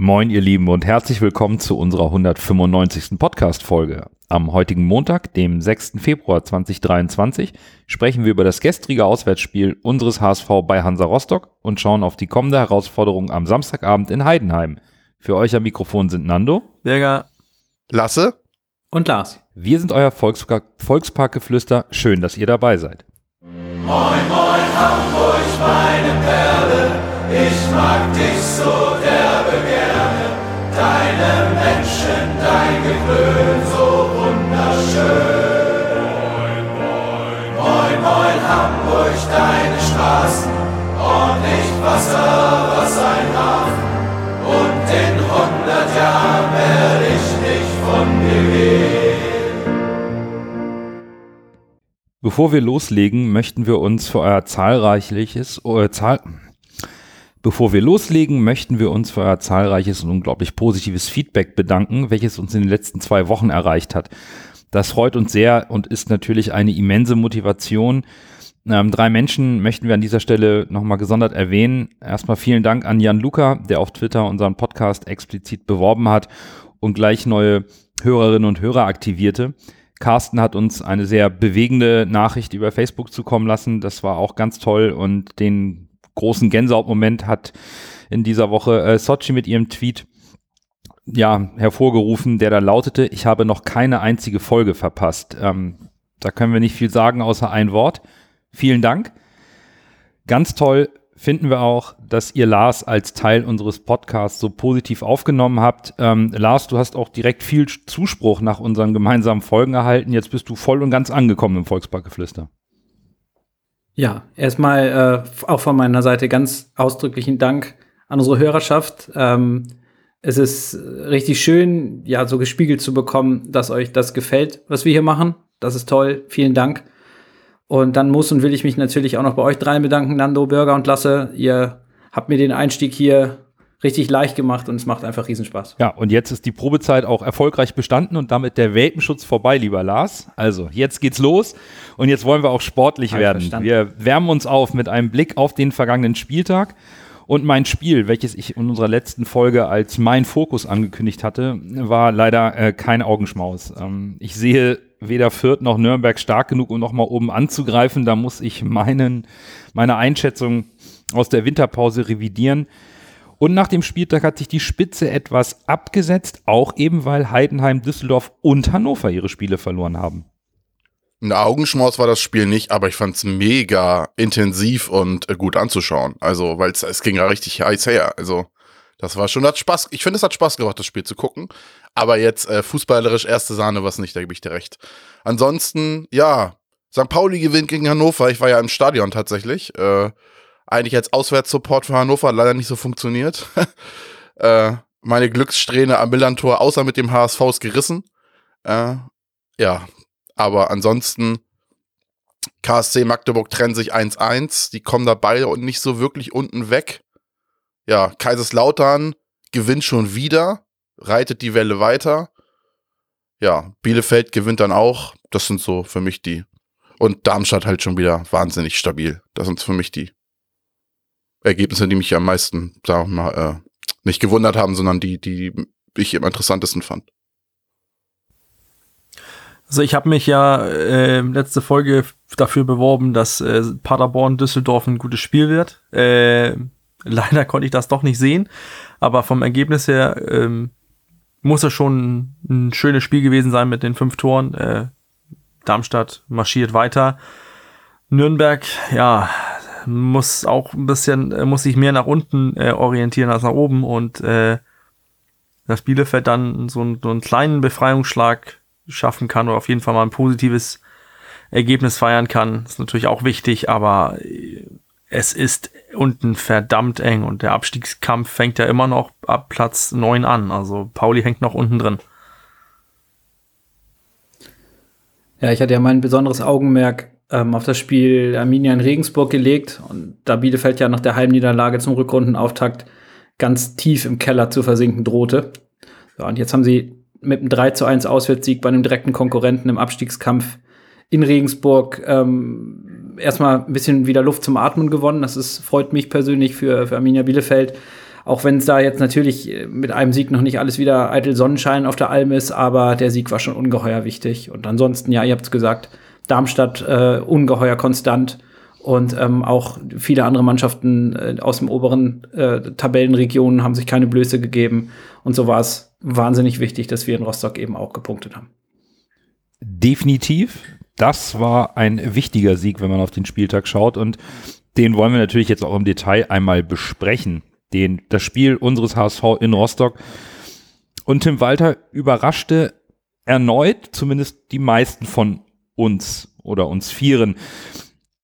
Moin, ihr Lieben, und herzlich willkommen zu unserer 195. Podcast-Folge. Am heutigen Montag, dem 6. Februar 2023, sprechen wir über das gestrige Auswärtsspiel unseres HSV bei Hansa Rostock und schauen auf die kommende Herausforderung am Samstagabend in Heidenheim. Für euch am Mikrofon sind Nando, Berger, Lasse und Lars. Wir sind euer Volkspark Volksparkgeflüster. Schön, dass ihr dabei seid. Moin, moin, Hamburg, meine Perle, ich mag dich so derbe gerne. Deine Menschen, dein Gewöhn, so wunderschön. Moin, moin, moin, moin, Hamburg, deine Straßen, ordentlich Wasser, was ein Hafen. Und in hundert Jahren werde ich nicht von dir gehen. Bevor wir loslegen, möchten wir uns für euer zahlreiches, äh, zahl Bevor wir loslegen, möchten wir uns für euer zahlreiches und unglaublich positives Feedback bedanken, welches uns in den letzten zwei Wochen erreicht hat. Das freut uns sehr und ist natürlich eine immense Motivation. Ähm, drei Menschen möchten wir an dieser Stelle nochmal gesondert erwähnen. Erstmal vielen Dank an Jan Luca, der auf Twitter unseren Podcast explizit beworben hat und gleich neue Hörerinnen und Hörer aktivierte. Carsten hat uns eine sehr bewegende Nachricht über Facebook zukommen lassen. Das war auch ganz toll und den großen Gänsehautmoment hat in dieser Woche äh, Sochi mit ihrem Tweet ja, hervorgerufen, der da lautete, ich habe noch keine einzige Folge verpasst. Ähm, da können wir nicht viel sagen, außer ein Wort. Vielen Dank. Ganz toll finden wir auch, dass ihr Lars als Teil unseres Podcasts so positiv aufgenommen habt. Ähm, Lars, du hast auch direkt viel Zuspruch nach unseren gemeinsamen Folgen erhalten. Jetzt bist du voll und ganz angekommen im Volksparkgeflüster. Ja, erstmal äh, auch von meiner Seite ganz ausdrücklichen Dank an unsere Hörerschaft. Ähm, es ist richtig schön, ja, so gespiegelt zu bekommen, dass euch das gefällt, was wir hier machen. Das ist toll. Vielen Dank. Und dann muss und will ich mich natürlich auch noch bei euch dreien bedanken, Nando, Bürger und Lasse. Ihr habt mir den Einstieg hier richtig leicht gemacht und es macht einfach Riesenspaß. Ja, und jetzt ist die Probezeit auch erfolgreich bestanden und damit der Welpenschutz vorbei, lieber Lars. Also, jetzt geht's los und jetzt wollen wir auch sportlich werden. Verstanden. Wir wärmen uns auf mit einem Blick auf den vergangenen Spieltag. Und mein Spiel, welches ich in unserer letzten Folge als mein Fokus angekündigt hatte, war leider äh, kein Augenschmaus. Ähm, ich sehe weder Fürth noch Nürnberg stark genug, um nochmal oben anzugreifen. Da muss ich meinen, meine Einschätzung aus der Winterpause revidieren. Und nach dem Spieltag hat sich die Spitze etwas abgesetzt, auch eben weil Heidenheim, Düsseldorf und Hannover ihre Spiele verloren haben. Ein Augenschmaus war das Spiel nicht, aber ich fand es mega intensiv und äh, gut anzuschauen. Also, weil es ging ja richtig heiß her. Also, das war schon, hat Spaß. Ich finde, es hat Spaß gemacht, das Spiel zu gucken. Aber jetzt äh, fußballerisch erste Sahne was nicht, da gebe ich dir recht. Ansonsten, ja, St. Pauli gewinnt gegen Hannover. Ich war ja im Stadion tatsächlich. Äh, eigentlich als Auswärtssupport für Hannover hat leider nicht so funktioniert. äh, meine Glückssträhne am Millantor, außer mit dem HSV, ist gerissen. Äh, ja, aber ansonsten, KSC Magdeburg trennen sich 1-1. Die kommen da beide und nicht so wirklich unten weg. Ja, Kaiserslautern gewinnt schon wieder, reitet die Welle weiter. Ja, Bielefeld gewinnt dann auch. Das sind so für mich die. Und Darmstadt halt schon wieder wahnsinnig stabil. Das sind für mich die Ergebnisse, die mich am meisten, sagen wir mal, äh, nicht gewundert haben, sondern die, die ich am interessantesten fand. Also ich habe mich ja äh, letzte Folge dafür beworben, dass äh, Paderborn Düsseldorf ein gutes Spiel wird. Äh, leider konnte ich das doch nicht sehen, aber vom Ergebnis her ähm, muss es schon ein schönes Spiel gewesen sein mit den fünf Toren. Äh, Darmstadt marschiert weiter. Nürnberg, ja, muss auch ein bisschen, äh, muss sich mehr nach unten äh, orientieren als nach oben und äh, dass Bielefeld dann so, ein, so einen kleinen Befreiungsschlag schaffen kann oder auf jeden Fall mal ein positives Ergebnis feiern kann, ist natürlich auch wichtig, aber äh, es ist unten verdammt eng und der Abstiegskampf fängt ja immer noch ab Platz 9 an. Also Pauli hängt noch unten drin. Ja, ich hatte ja mein besonderes Augenmerk ähm, auf das Spiel Arminia in Regensburg gelegt und da Bielefeld ja nach der Heimniederlage zum Rückrundenauftakt ganz tief im Keller zu versinken drohte. Ja, und jetzt haben sie mit einem 3 zu 1 Auswärtssieg bei einem direkten Konkurrenten im Abstiegskampf in Regensburg ähm, erstmal ein bisschen wieder Luft zum Atmen gewonnen. Das ist, freut mich persönlich für, für Arminia Bielefeld. Auch wenn es da jetzt natürlich äh, mit einem Sieg noch nicht alles wieder eitel Sonnenschein auf der Alm ist, aber der Sieg war schon ungeheuer wichtig. Und ansonsten, ja, ihr habt es gesagt, Darmstadt äh, ungeheuer konstant und ähm, auch viele andere Mannschaften äh, aus dem oberen äh, Tabellenregionen haben sich keine Blöße gegeben. Und so war es wahnsinnig wichtig, dass wir in Rostock eben auch gepunktet haben. Definitiv. Das war ein wichtiger Sieg, wenn man auf den Spieltag schaut. Und den wollen wir natürlich jetzt auch im Detail einmal besprechen. Den, das Spiel unseres HSV in Rostock. Und Tim Walter überraschte erneut, zumindest die meisten von uns oder uns Vieren.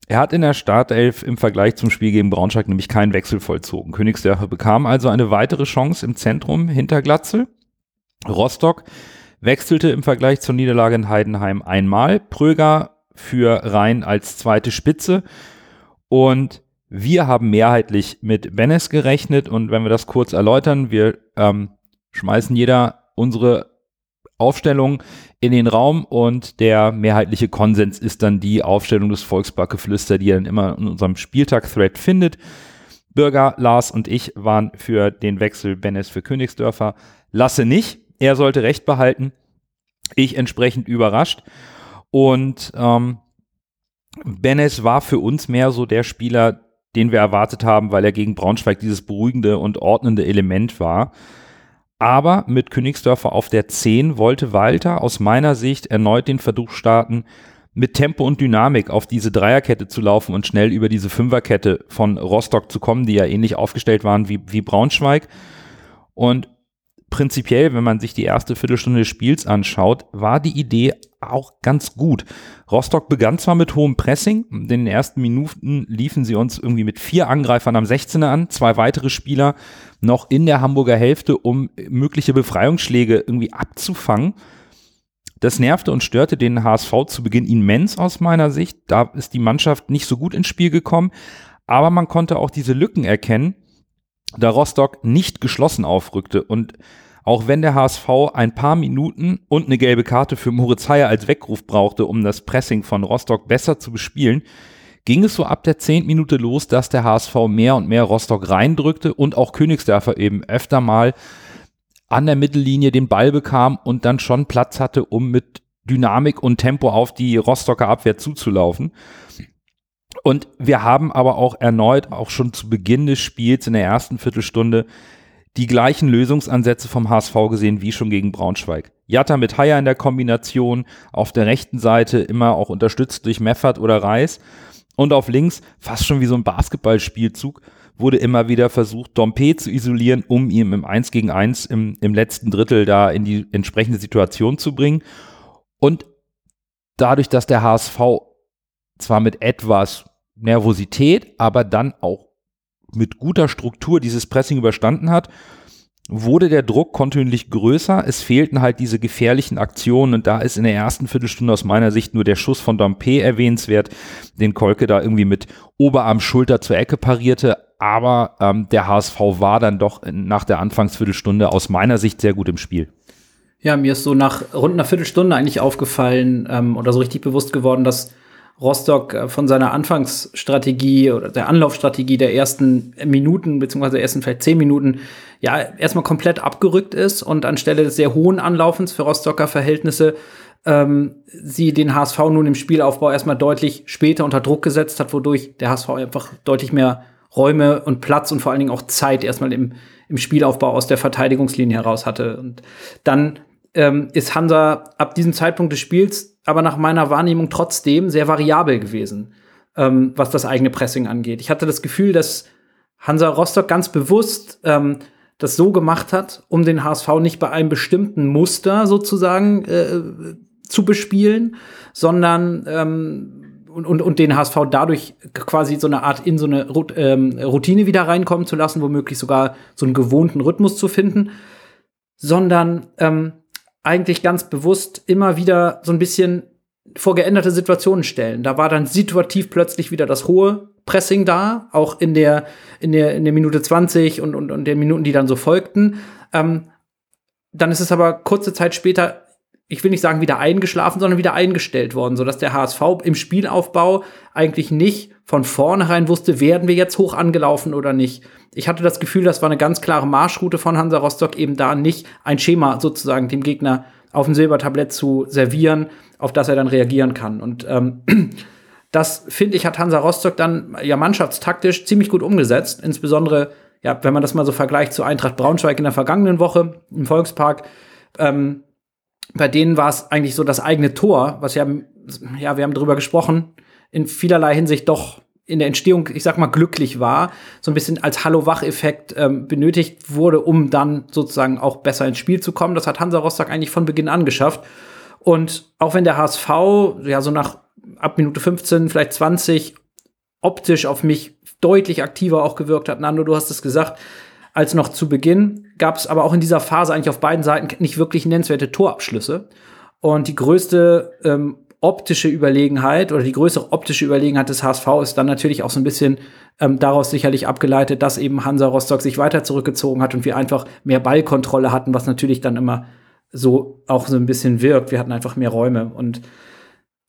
Er hat in der Startelf im Vergleich zum Spiel gegen Braunschweig nämlich keinen Wechsel vollzogen. Königsdörfer bekam also eine weitere Chance im Zentrum hinter Glatzel. Rostock wechselte im Vergleich zur Niederlage in Heidenheim einmal. Pröger für Rhein als zweite Spitze. Und wir haben mehrheitlich mit Benes gerechnet. Und wenn wir das kurz erläutern, wir ähm, schmeißen jeder unsere Aufstellung in den Raum und der mehrheitliche Konsens ist dann die Aufstellung des Volksbackeflüster, die ihr dann immer in unserem Spieltag-Thread findet. Bürger, Lars und ich waren für den Wechsel Benes für Königsdörfer. Lasse nicht. Er sollte Recht behalten. Ich entsprechend überrascht. Und ähm, Benes war für uns mehr so der Spieler, den wir erwartet haben, weil er gegen Braunschweig dieses beruhigende und ordnende Element war. Aber mit Königsdörfer auf der 10 wollte Walter aus meiner Sicht erneut den Versuch starten, mit Tempo und Dynamik auf diese Dreierkette zu laufen und schnell über diese Fünferkette von Rostock zu kommen, die ja ähnlich aufgestellt waren wie, wie Braunschweig. Und prinzipiell, wenn man sich die erste Viertelstunde des Spiels anschaut, war die Idee auch ganz gut. Rostock begann zwar mit hohem Pressing, in den ersten Minuten liefen sie uns irgendwie mit vier Angreifern am 16er an, zwei weitere Spieler noch in der Hamburger Hälfte, um mögliche Befreiungsschläge irgendwie abzufangen. Das nervte und störte den HSV zu Beginn immens aus meiner Sicht. Da ist die Mannschaft nicht so gut ins Spiel gekommen, aber man konnte auch diese Lücken erkennen, da Rostock nicht geschlossen aufrückte und auch wenn der HSV ein paar Minuten und eine gelbe Karte für Moritz Heyer als Weckruf brauchte, um das Pressing von Rostock besser zu bespielen, ging es so ab der 10. Minute los, dass der HSV mehr und mehr Rostock reindrückte und auch Königsdörfer eben öfter mal an der Mittellinie den Ball bekam und dann schon Platz hatte, um mit Dynamik und Tempo auf die Rostocker Abwehr zuzulaufen. Und wir haben aber auch erneut, auch schon zu Beginn des Spiels in der ersten Viertelstunde, die gleichen Lösungsansätze vom HSV gesehen wie schon gegen Braunschweig. Jatta mit Haier in der Kombination, auf der rechten Seite immer auch unterstützt durch Meffert oder Reis und auf links fast schon wie so ein Basketballspielzug wurde immer wieder versucht, Dompe zu isolieren, um ihn im 1 gegen 1 im, im letzten Drittel da in die entsprechende Situation zu bringen. Und dadurch, dass der HSV zwar mit etwas Nervosität, aber dann auch mit guter Struktur dieses Pressing überstanden hat, wurde der Druck kontinuierlich größer. Es fehlten halt diese gefährlichen Aktionen und da ist in der ersten Viertelstunde aus meiner Sicht nur der Schuss von Dompe erwähnenswert, den Kolke da irgendwie mit Oberarm, Schulter zur Ecke parierte. Aber ähm, der HSV war dann doch nach der Anfangsviertelstunde aus meiner Sicht sehr gut im Spiel. Ja, mir ist so nach rund einer Viertelstunde eigentlich aufgefallen ähm, oder so richtig bewusst geworden, dass Rostock äh, von seiner Anfangsstrategie oder der Anlaufstrategie der ersten Minuten, beziehungsweise der ersten vielleicht zehn Minuten, ja, erstmal komplett abgerückt ist und anstelle des sehr hohen Anlaufens für Rostocker Verhältnisse ähm, sie den HSV nun im Spielaufbau erstmal deutlich später unter Druck gesetzt hat, wodurch der HSV einfach deutlich mehr Räume und Platz und vor allen Dingen auch Zeit erstmal im, im Spielaufbau aus der Verteidigungslinie heraus hatte. Und dann ähm, ist Hansa ab diesem Zeitpunkt des Spiels aber nach meiner Wahrnehmung trotzdem sehr variabel gewesen, ähm, was das eigene Pressing angeht. Ich hatte das Gefühl, dass Hansa Rostock ganz bewusst ähm, das so gemacht hat, um den HSV nicht bei einem bestimmten Muster sozusagen äh, zu bespielen, sondern ähm, und, und, und den HSV dadurch quasi so eine Art in so eine ähm, Routine wieder reinkommen zu lassen, womöglich sogar so einen gewohnten Rhythmus zu finden, sondern ähm, eigentlich ganz bewusst immer wieder so ein bisschen vor geänderte Situationen stellen. Da war dann situativ plötzlich wieder das hohe Pressing da, auch in der, in der, in der Minute 20 und, und, und den Minuten, die dann so folgten. Ähm, dann ist es aber kurze Zeit später ich will nicht sagen wieder eingeschlafen, sondern wieder eingestellt worden, sodass der HSV im Spielaufbau eigentlich nicht von vornherein wusste, werden wir jetzt hoch angelaufen oder nicht. Ich hatte das Gefühl, das war eine ganz klare Marschroute von Hansa Rostock, eben da nicht ein Schema sozusagen dem Gegner auf dem Silbertablett zu servieren, auf das er dann reagieren kann. Und ähm, das, finde ich, hat Hansa Rostock dann ja mannschaftstaktisch ziemlich gut umgesetzt. Insbesondere, ja, wenn man das mal so vergleicht zu Eintracht Braunschweig in der vergangenen Woche im Volkspark. Ähm, bei denen war es eigentlich so das eigene Tor, was ja, ja, wir haben darüber gesprochen, in vielerlei Hinsicht doch in der Entstehung, ich sag mal, glücklich war, so ein bisschen als Hallo-Wach-Effekt ähm, benötigt wurde, um dann sozusagen auch besser ins Spiel zu kommen. Das hat Hansa Rostock eigentlich von Beginn an geschafft. Und auch wenn der HSV ja so nach ab Minute 15, vielleicht 20 optisch auf mich deutlich aktiver auch gewirkt hat, Nando, du hast es gesagt, als noch zu Beginn, gab es aber auch in dieser Phase eigentlich auf beiden Seiten nicht wirklich nennenswerte Torabschlüsse. Und die größte ähm, optische Überlegenheit oder die größere optische Überlegenheit des HSV ist dann natürlich auch so ein bisschen ähm, daraus sicherlich abgeleitet, dass eben Hansa Rostock sich weiter zurückgezogen hat und wir einfach mehr Ballkontrolle hatten, was natürlich dann immer so auch so ein bisschen wirkt. Wir hatten einfach mehr Räume und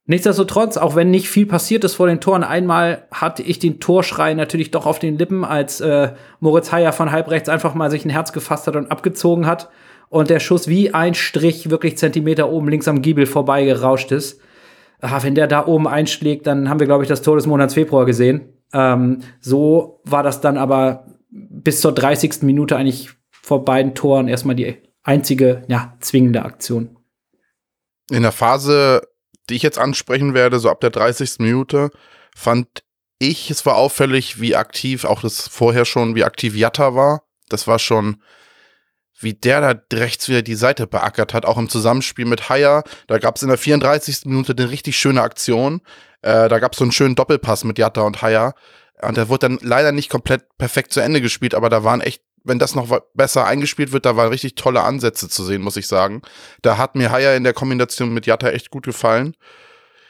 Nichtsdestotrotz, auch wenn nicht viel passiert ist vor den Toren, einmal hatte ich den Torschrei natürlich doch auf den Lippen, als äh, Moritz Heyer von halbrechts einfach mal sich ein Herz gefasst hat und abgezogen hat und der Schuss wie ein Strich wirklich Zentimeter oben links am Giebel vorbeigerauscht ist ah, wenn der da oben einschlägt, dann haben wir, glaube ich, das Tor des Monats Februar gesehen. Ähm, so war das dann aber bis zur 30. Minute eigentlich vor beiden Toren erstmal die einzige, ja, zwingende Aktion. In der Phase, die ich jetzt ansprechen werde, so ab der 30. Minute, fand ich, es war auffällig, wie aktiv, auch das vorher schon, wie aktiv Jatta war. Das war schon wie der da rechts wieder die Seite beackert hat, auch im Zusammenspiel mit Haier. Da gab es in der 34. Minute eine richtig schöne Aktion. Äh, da gab es so einen schönen Doppelpass mit Jatta und Haier. Und der wurde dann leider nicht komplett perfekt zu Ende gespielt, aber da waren echt, wenn das noch besser eingespielt wird, da waren richtig tolle Ansätze zu sehen, muss ich sagen. Da hat mir Haier in der Kombination mit Jatta echt gut gefallen.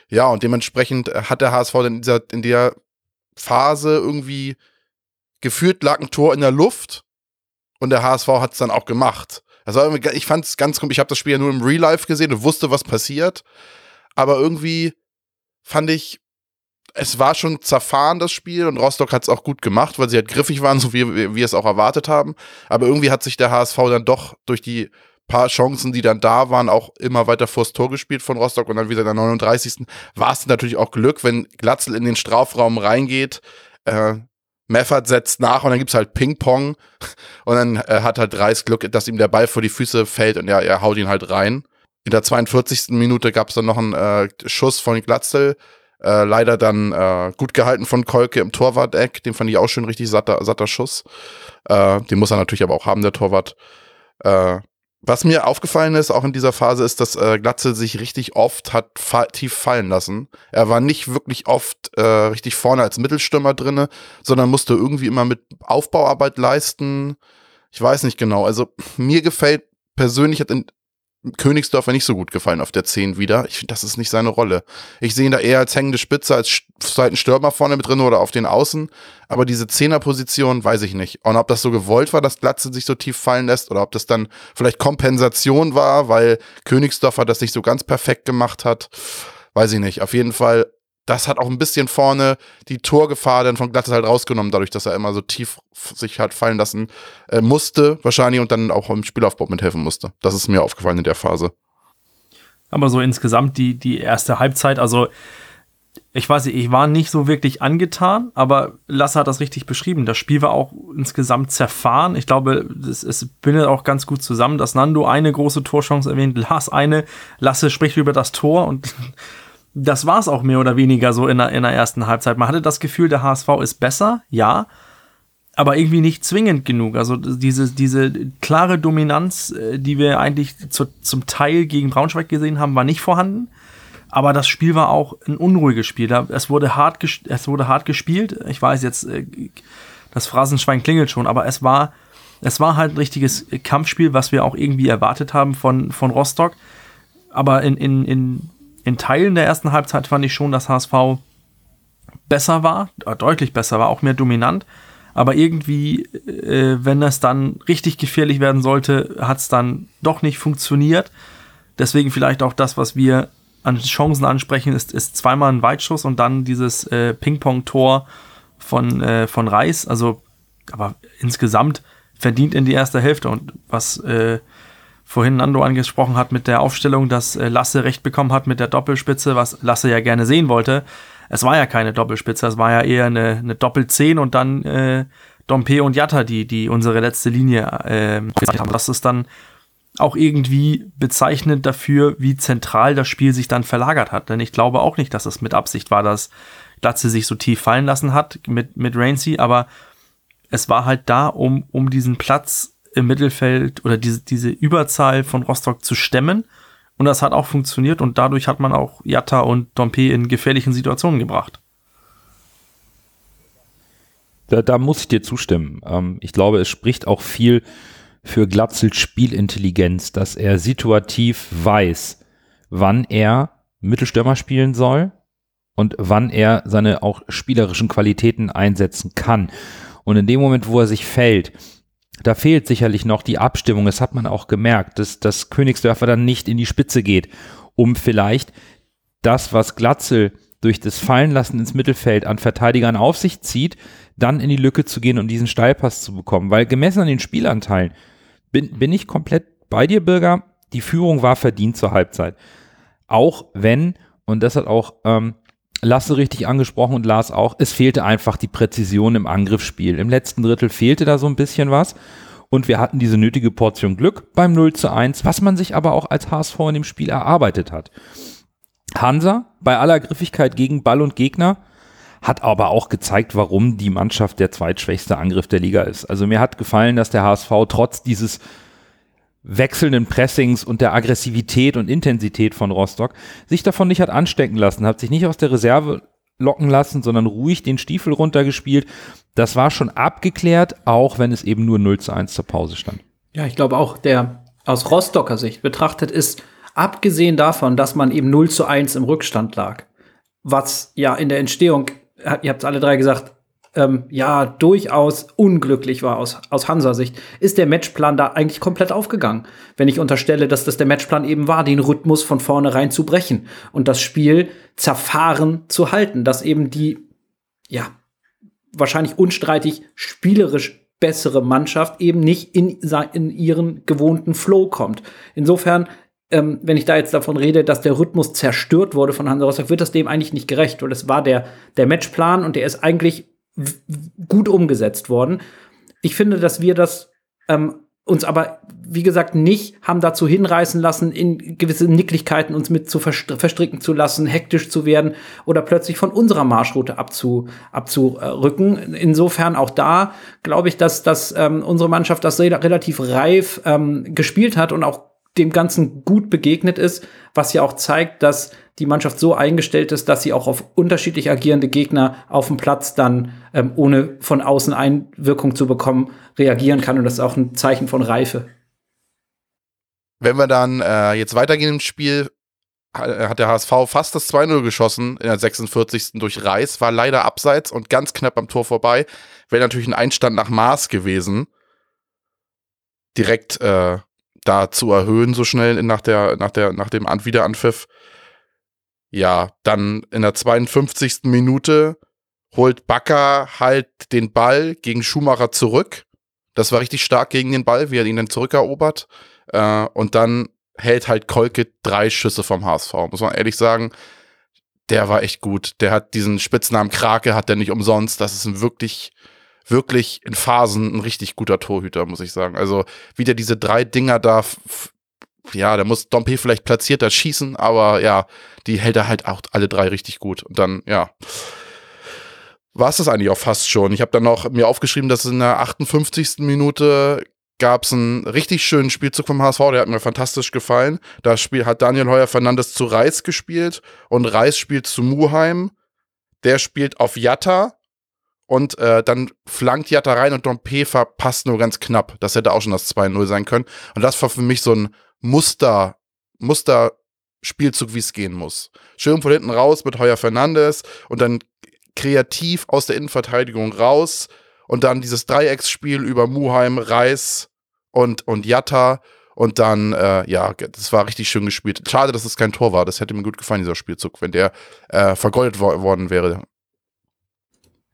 Ja, und dementsprechend hat der HSV in dieser, in der Phase irgendwie gefühlt lag ein Tor in der Luft und der HSV hat es dann auch gemacht. Also ich fand es ganz komisch. Ich habe das Spiel ja nur im Real Life gesehen und wusste, was passiert. Aber irgendwie fand ich, es war schon zerfahren, das Spiel, und Rostock hat es auch gut gemacht, weil sie halt griffig waren, so wie, wir es auch erwartet haben. Aber irgendwie hat sich der HSV dann doch durch die paar Chancen, die dann da waren, auch immer weiter vors Tor gespielt von Rostock und dann wieder in der 39. war es natürlich auch Glück, wenn Glatzel in den Strafraum reingeht. Äh, Meffert setzt nach und dann gibt's halt Ping-Pong und dann äh, hat halt Reis Glück, dass ihm der Ball vor die Füße fällt und ja, er haut ihn halt rein. In der 42. Minute gab's dann noch einen äh, Schuss von Glatzel, äh, leider dann äh, gut gehalten von Kolke im Torwart-Eck, den fand ich auch schön richtig satter, satter Schuss. Äh, den muss er natürlich aber auch haben, der Torwart. Äh, was mir aufgefallen ist, auch in dieser Phase, ist, dass äh, Glatzel sich richtig oft hat fa tief fallen lassen. Er war nicht wirklich oft äh, richtig vorne als Mittelstürmer drinne, sondern musste irgendwie immer mit Aufbauarbeit leisten. Ich weiß nicht genau. Also mir gefällt persönlich hat in, Königsdorfer nicht so gut gefallen auf der 10 wieder. Ich finde, das ist nicht seine Rolle. Ich sehe ihn da eher als hängende Spitze, als zweiten Stürmer vorne mit drin oder auf den Außen. Aber diese Zehnerposition weiß ich nicht. Und ob das so gewollt war, dass Glatze sich so tief fallen lässt oder ob das dann vielleicht Kompensation war, weil Königsdorfer das nicht so ganz perfekt gemacht hat, weiß ich nicht. Auf jeden Fall das hat auch ein bisschen vorne die Torgefahr dann von Glattes halt rausgenommen, dadurch, dass er immer so tief sich halt fallen lassen äh, musste, wahrscheinlich, und dann auch im Spielaufbau mithelfen musste. Das ist mir aufgefallen in der Phase. Aber so insgesamt die, die erste Halbzeit, also ich weiß nicht, ich war nicht so wirklich angetan, aber Lasse hat das richtig beschrieben. Das Spiel war auch insgesamt zerfahren. Ich glaube, es, es bindet auch ganz gut zusammen, dass Nando eine große Torchance erwähnt, Lars eine, Lasse spricht über das Tor und das war es auch mehr oder weniger so in der, in der ersten Halbzeit. Man hatte das Gefühl, der HSV ist besser, ja, aber irgendwie nicht zwingend genug. Also diese, diese klare Dominanz, äh, die wir eigentlich zu, zum Teil gegen Braunschweig gesehen haben, war nicht vorhanden. Aber das Spiel war auch ein unruhiges Spiel. Es wurde hart, es wurde hart gespielt. Ich weiß jetzt, äh, das Phrasenschwein klingelt schon, aber es war, es war halt ein richtiges Kampfspiel, was wir auch irgendwie erwartet haben von, von Rostock. Aber in, in, in in Teilen der ersten Halbzeit fand ich schon, dass HSV besser war, äh, deutlich besser war, auch mehr dominant. Aber irgendwie, äh, wenn es dann richtig gefährlich werden sollte, hat es dann doch nicht funktioniert. Deswegen vielleicht auch das, was wir an Chancen ansprechen, ist, ist zweimal ein Weitschuss und dann dieses äh, Ping-Pong-Tor von, äh, von Reis. Also, aber insgesamt verdient in die erste Hälfte. Und was äh, vorhin Nando angesprochen hat mit der Aufstellung, dass äh, Lasse recht bekommen hat mit der Doppelspitze, was Lasse ja gerne sehen wollte. Es war ja keine Doppelspitze, es war ja eher eine, eine Doppel-10 und dann äh, Dompe und Jatta, die, die unsere letzte Linie äh, haben. Das ist dann auch irgendwie bezeichnend dafür, wie zentral das Spiel sich dann verlagert hat. Denn ich glaube auch nicht, dass es mit Absicht war, dass Glatze sich so tief fallen lassen hat mit, mit Rainsy, aber es war halt da, um, um diesen Platz im Mittelfeld oder diese, diese Überzahl von Rostock zu stemmen. Und das hat auch funktioniert und dadurch hat man auch Jatta und Dompe in gefährlichen Situationen gebracht. Da, da muss ich dir zustimmen. Ähm, ich glaube, es spricht auch viel für Glatzels Spielintelligenz, dass er situativ weiß, wann er Mittelstürmer spielen soll und wann er seine auch spielerischen Qualitäten einsetzen kann. Und in dem Moment, wo er sich fällt, da fehlt sicherlich noch die Abstimmung. Das hat man auch gemerkt, dass, dass Königsdörfer dann nicht in die Spitze geht, um vielleicht das, was Glatzel durch das Fallenlassen ins Mittelfeld an Verteidigern auf sich zieht, dann in die Lücke zu gehen und diesen Steilpass zu bekommen. Weil gemessen an den Spielanteilen bin, bin ich komplett bei dir, Bürger. Die Führung war verdient zur Halbzeit. Auch wenn, und das hat auch ähm, Lasse richtig angesprochen und Lars auch, es fehlte einfach die Präzision im Angriffsspiel. Im letzten Drittel fehlte da so ein bisschen was. Und wir hatten diese nötige Portion Glück beim 0 zu 1, was man sich aber auch als HSV in dem Spiel erarbeitet hat. Hansa, bei aller Griffigkeit gegen Ball und Gegner, hat aber auch gezeigt, warum die Mannschaft der zweitschwächste Angriff der Liga ist. Also mir hat gefallen, dass der HSV trotz dieses wechselnden Pressings und der Aggressivität und Intensität von Rostock sich davon nicht hat anstecken lassen, hat sich nicht aus der Reserve locken lassen, sondern ruhig den Stiefel runtergespielt. Das war schon abgeklärt, auch wenn es eben nur 0 zu 1 zur Pause stand. Ja, ich glaube auch, der aus Rostocker Sicht betrachtet ist, abgesehen davon, dass man eben 0 zu 1 im Rückstand lag, was ja in der Entstehung, ihr habt es alle drei gesagt, ähm, ja durchaus unglücklich war aus, aus Hansa-Sicht, ist der Matchplan da eigentlich komplett aufgegangen. Wenn ich unterstelle, dass das der Matchplan eben war, den Rhythmus von vornherein zu brechen und das Spiel zerfahren zu halten, dass eben die, ja, wahrscheinlich unstreitig spielerisch bessere Mannschaft eben nicht in, in ihren gewohnten Flow kommt. Insofern ähm, wenn ich da jetzt davon rede, dass der Rhythmus zerstört wurde von Hansa Rostock, wird das dem eigentlich nicht gerecht, weil es war der, der Matchplan und der ist eigentlich gut umgesetzt worden. Ich finde, dass wir das ähm, uns aber, wie gesagt, nicht haben dazu hinreißen lassen, in gewisse Nicklichkeiten uns mit zu verstricken zu lassen, hektisch zu werden oder plötzlich von unserer Marschroute abzu, abzurücken. Insofern auch da glaube ich, dass, dass ähm, unsere Mannschaft das relativ reif ähm, gespielt hat und auch dem Ganzen gut begegnet ist, was ja auch zeigt, dass die Mannschaft so eingestellt ist, dass sie auch auf unterschiedlich agierende Gegner auf dem Platz dann, ähm, ohne von außen Einwirkung zu bekommen, reagieren kann. Und das ist auch ein Zeichen von Reife. Wenn wir dann äh, jetzt weitergehen im Spiel, hat der HSV fast das 2-0 geschossen in der 46. durch Reis, war leider abseits und ganz knapp am Tor vorbei. Wäre natürlich ein Einstand nach Maß gewesen. Direkt äh, da zu erhöhen so schnell nach der nach der nach dem An Wiederanpfiff. Ja, dann in der 52. Minute holt Bakker halt den Ball gegen Schumacher zurück. Das war richtig stark gegen den Ball, wie er ihn dann zurückerobert. Äh, und dann hält halt Kolke drei Schüsse vom HSV. Muss man ehrlich sagen, der war echt gut. Der hat diesen Spitznamen Krake, hat der nicht umsonst. Das ist ein wirklich wirklich in Phasen ein richtig guter Torhüter, muss ich sagen. Also wieder diese drei Dinger da, ja, da muss Dompe vielleicht platzierter schießen, aber ja, die hält er halt auch alle drei richtig gut. Und dann, ja, war es das eigentlich auch fast schon. Ich habe dann noch mir aufgeschrieben, dass in der 58. Minute gab es einen richtig schönen Spielzug vom HSV, der hat mir fantastisch gefallen. Da Spiel hat Daniel Heuer Fernandes zu Reis gespielt und Reis spielt zu Muheim. Der spielt auf Jatta und äh, dann flankt Jatta rein und Dompe verpasst nur ganz knapp. Das hätte auch schon das 2-0 sein können. Und das war für mich so ein Muster, Muster-Spielzug, wie es gehen muss. Schön von hinten raus mit Heuer Fernandes und dann kreativ aus der Innenverteidigung raus und dann dieses Dreiecksspiel über Muheim, Reis und, und Jatta Und dann, äh, ja, das war richtig schön gespielt. Schade, dass es kein Tor war. Das hätte mir gut gefallen, dieser Spielzug, wenn der äh, vergoldet wo worden wäre.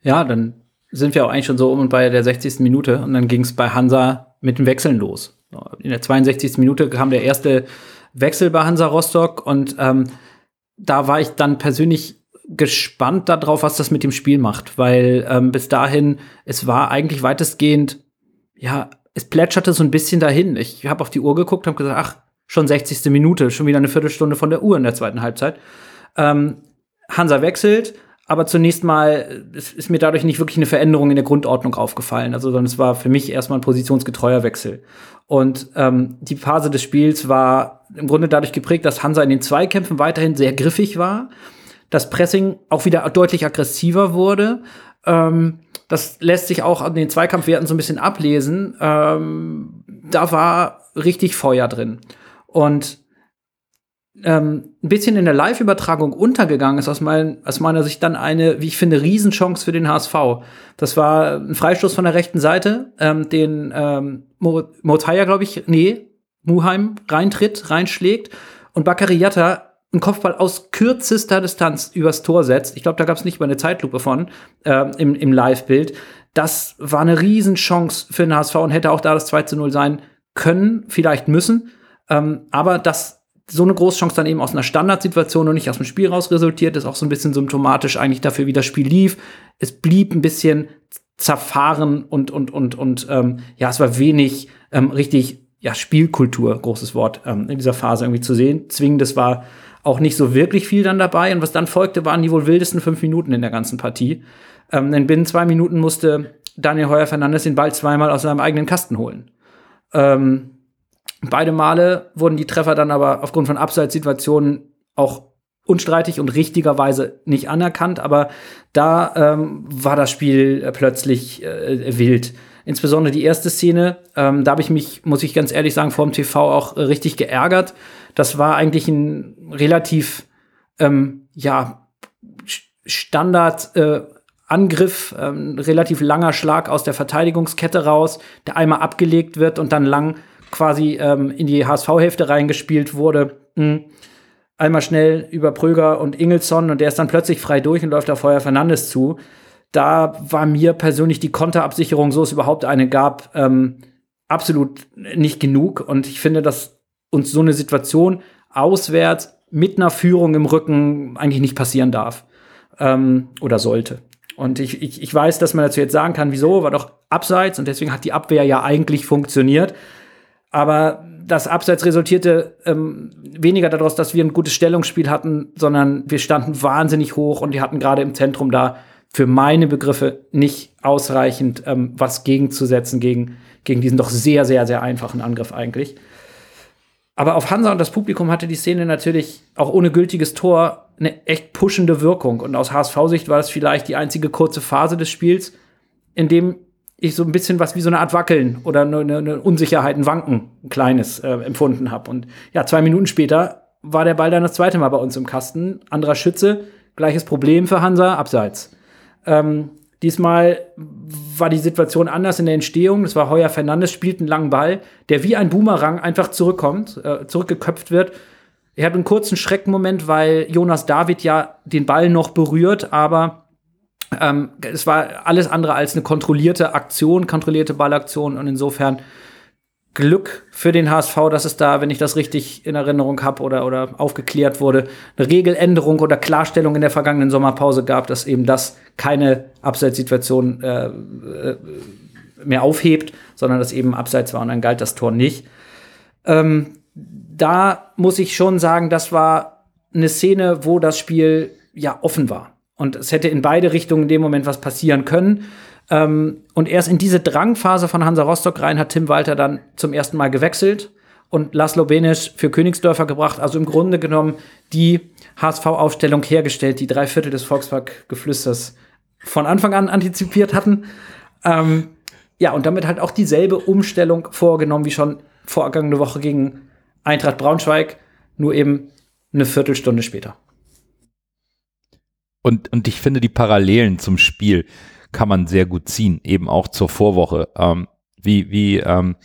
Ja, dann sind wir auch eigentlich schon so um und bei der 60. Minute und dann ging es bei Hansa mit dem Wechseln los. In der 62. Minute kam der erste Wechsel bei Hansa Rostock und ähm, da war ich dann persönlich gespannt darauf, was das mit dem Spiel macht, weil ähm, bis dahin es war eigentlich weitestgehend, ja, es plätscherte so ein bisschen dahin. Ich habe auf die Uhr geguckt, habe gesagt, ach, schon 60. Minute, schon wieder eine Viertelstunde von der Uhr in der zweiten Halbzeit. Ähm, Hansa wechselt, aber zunächst mal ist, ist mir dadurch nicht wirklich eine Veränderung in der Grundordnung aufgefallen. Also, sondern es war für mich erstmal ein positionsgetreuer Wechsel. Und ähm, die Phase des Spiels war im Grunde dadurch geprägt, dass Hansa in den Zweikämpfen weiterhin sehr griffig war, das Pressing auch wieder deutlich aggressiver wurde. Ähm, das lässt sich auch an den Zweikampfwerten so ein bisschen ablesen. Ähm, da war richtig Feuer drin. Und ähm, ein bisschen in der Live-Übertragung untergegangen ist aus, mein, aus meiner Sicht dann eine, wie ich finde, Riesenchance für den HSV. Das war ein Freistoß von der rechten Seite, ähm, den ähm, Motaya, glaube ich, nee, Muheim reintritt, reinschlägt und Bakary Yatta einen Kopfball aus kürzester Distanz übers Tor setzt. Ich glaube, da gab es nicht mal eine Zeitlupe von äh, im, im Live-Bild. Das war eine Riesenchance für den HSV und hätte auch da das 2 zu 0 sein können, vielleicht müssen. Ähm, aber das so eine Großchance dann eben aus einer Standardsituation und nicht aus dem Spiel raus resultiert, ist auch so ein bisschen symptomatisch eigentlich dafür, wie das Spiel lief. Es blieb ein bisschen zerfahren und, und, und, und ähm, ja, es war wenig ähm, richtig, ja, Spielkultur, großes Wort, ähm, in dieser Phase irgendwie zu sehen. Zwingendes war auch nicht so wirklich viel dann dabei. Und was dann folgte, waren die wohl wildesten fünf Minuten in der ganzen Partie. Ähm, denn binnen zwei Minuten musste Daniel Heuer Fernandes den Ball zweimal aus seinem eigenen Kasten holen. Ähm, Beide Male wurden die Treffer dann aber aufgrund von Abseitssituationen auch unstreitig und richtigerweise nicht anerkannt, aber da ähm, war das Spiel äh, plötzlich äh, wild. Insbesondere die erste Szene, ähm, da habe ich mich, muss ich ganz ehrlich sagen, vor dem TV auch äh, richtig geärgert. Das war eigentlich ein relativ, ähm, ja, Standard äh, Angriff, ähm, relativ langer Schlag aus der Verteidigungskette raus, der einmal abgelegt wird und dann lang quasi ähm, in die HSV-Hälfte reingespielt wurde. Mhm. Einmal schnell über Pröger und Ingelsson und der ist dann plötzlich frei durch und läuft auf Feuer Fernandes zu. Da war mir persönlich die Konterabsicherung, so es überhaupt eine gab, ähm, absolut nicht genug. Und ich finde, dass uns so eine Situation auswärts mit einer Führung im Rücken eigentlich nicht passieren darf ähm, oder sollte. Und ich, ich, ich weiß, dass man dazu jetzt sagen kann, wieso, war doch abseits und deswegen hat die Abwehr ja eigentlich funktioniert. Aber das Abseits resultierte ähm, weniger daraus, dass wir ein gutes Stellungsspiel hatten, sondern wir standen wahnsinnig hoch und die hatten gerade im Zentrum da für meine Begriffe nicht ausreichend ähm, was gegenzusetzen gegen, gegen diesen doch sehr, sehr, sehr einfachen Angriff eigentlich. Aber auf Hansa und das Publikum hatte die Szene natürlich auch ohne gültiges Tor eine echt pushende Wirkung. Und aus HSV-Sicht war es vielleicht die einzige kurze Phase des Spiels, in dem ich so ein bisschen was wie so eine Art Wackeln oder eine, eine Unsicherheit, ein Wanken, ein kleines äh, empfunden habe. Und ja, zwei Minuten später war der Ball dann das zweite Mal bei uns im Kasten. Anderer Schütze, gleiches Problem für Hansa, abseits. Ähm, diesmal war die Situation anders in der Entstehung. Das war Heuer Fernandes, spielt einen langen Ball, der wie ein Boomerang einfach zurückkommt, äh, zurückgeköpft wird. Er hat einen kurzen Schreckmoment, weil Jonas David ja den Ball noch berührt, aber ähm, es war alles andere als eine kontrollierte Aktion, kontrollierte Ballaktion und insofern Glück für den HSV, dass es da, wenn ich das richtig in Erinnerung habe oder, oder aufgeklärt wurde, eine Regeländerung oder Klarstellung in der vergangenen Sommerpause gab, dass eben das keine Abseitssituation äh, äh, mehr aufhebt, sondern dass eben abseits war und dann galt das Tor nicht. Ähm, da muss ich schon sagen, das war eine Szene, wo das Spiel ja offen war. Und es hätte in beide Richtungen in dem Moment was passieren können. Ähm, und erst in diese Drangphase von Hansa Rostock rein hat Tim Walter dann zum ersten Mal gewechselt und Laszlo Benisch für Königsdörfer gebracht. Also im Grunde genommen die HSV-Aufstellung hergestellt, die drei Viertel des Volkspark-Geflüsters von Anfang an antizipiert hatten. Ähm, ja, und damit halt auch dieselbe Umstellung vorgenommen wie schon vorgangene Woche gegen Eintracht Braunschweig, nur eben eine Viertelstunde später. Und, und ich finde, die Parallelen zum Spiel kann man sehr gut ziehen, eben auch zur Vorwoche. Ähm, wie, wie, ähm,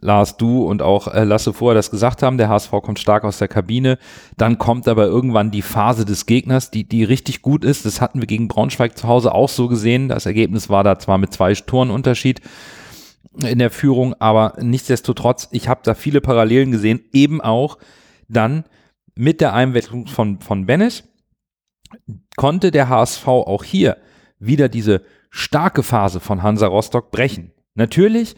Lars, du und auch äh, Lasse vorher das gesagt haben, der HSV kommt stark aus der Kabine. Dann kommt aber irgendwann die Phase des Gegners, die, die richtig gut ist. Das hatten wir gegen Braunschweig zu Hause auch so gesehen. Das Ergebnis war da zwar mit zwei Toren Unterschied in der Führung, aber nichtsdestotrotz, ich habe da viele Parallelen gesehen, eben auch dann mit der Einwechslung von, von Bennis konnte der HSV auch hier wieder diese starke Phase von Hansa Rostock brechen. Natürlich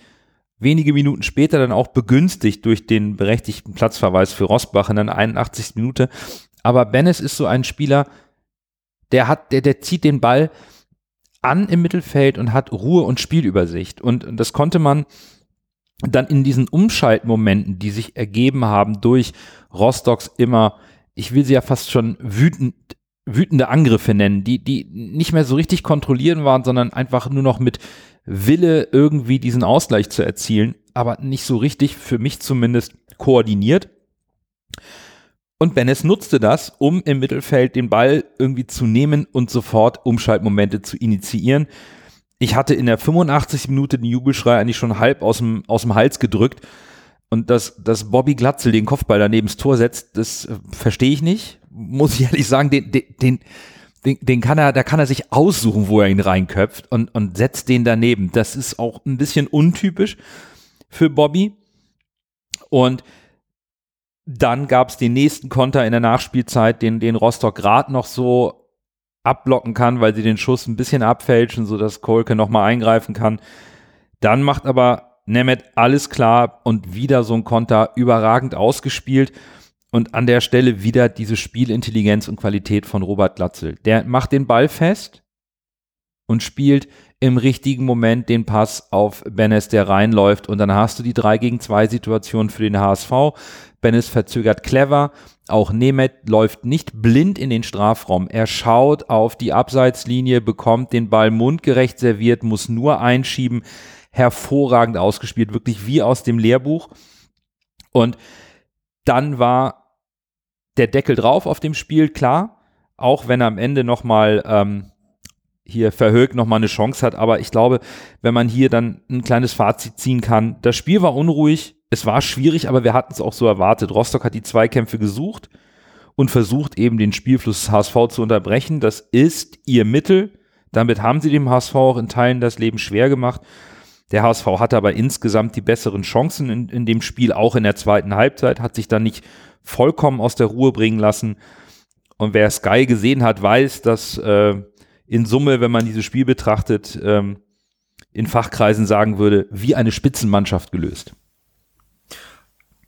wenige Minuten später dann auch begünstigt durch den berechtigten Platzverweis für Rosbach in der 81. Minute. Aber Bennis ist so ein Spieler, der hat, der, der zieht den Ball an im Mittelfeld und hat Ruhe und Spielübersicht. Und, und das konnte man dann in diesen Umschaltmomenten, die sich ergeben haben durch Rostocks immer, ich will sie ja fast schon wütend, wütende Angriffe nennen, die, die nicht mehr so richtig kontrollieren waren, sondern einfach nur noch mit Wille irgendwie diesen Ausgleich zu erzielen, aber nicht so richtig, für mich zumindest, koordiniert. Und Bennes nutzte das, um im Mittelfeld den Ball irgendwie zu nehmen und sofort Umschaltmomente zu initiieren. Ich hatte in der 85. Minute den Jubelschrei eigentlich schon halb aus dem, aus dem Hals gedrückt. Und dass, dass Bobby Glatzel den Kopfball daneben ins Tor setzt, das äh, verstehe ich nicht. Muss ich ehrlich sagen, den, den, den, den kann er, da kann er sich aussuchen, wo er ihn reinköpft und, und setzt den daneben. Das ist auch ein bisschen untypisch für Bobby. Und dann gab es den nächsten Konter in der Nachspielzeit, den, den Rostock gerade noch so abblocken kann, weil sie den Schuss ein bisschen abfälschen, sodass Kolke nochmal eingreifen kann. Dann macht aber Nemeth alles klar und wieder so ein Konter überragend ausgespielt. Und an der Stelle wieder diese Spielintelligenz und Qualität von Robert Glatzel. Der macht den Ball fest und spielt im richtigen Moment den Pass auf Bennes, der reinläuft. Und dann hast du die 3 gegen 2 Situation für den HSV. Bennis verzögert clever. Auch Nemeth läuft nicht blind in den Strafraum. Er schaut auf die Abseitslinie, bekommt den Ball mundgerecht serviert, muss nur einschieben. Hervorragend ausgespielt, wirklich wie aus dem Lehrbuch. Und dann war der Deckel drauf auf dem Spiel, klar. Auch wenn am Ende nochmal ähm, hier verhögt nochmal eine Chance hat. Aber ich glaube, wenn man hier dann ein kleines Fazit ziehen kann, das Spiel war unruhig, es war schwierig, aber wir hatten es auch so erwartet. Rostock hat die Zweikämpfe gesucht und versucht eben den Spielfluss des HSV zu unterbrechen. Das ist ihr Mittel. Damit haben sie dem HSV auch in Teilen das Leben schwer gemacht. Der HSV hatte aber insgesamt die besseren Chancen in, in dem Spiel, auch in der zweiten Halbzeit, hat sich dann nicht vollkommen aus der Ruhe bringen lassen. Und wer Sky gesehen hat, weiß, dass äh, in Summe, wenn man dieses Spiel betrachtet, ähm, in Fachkreisen sagen würde, wie eine Spitzenmannschaft gelöst.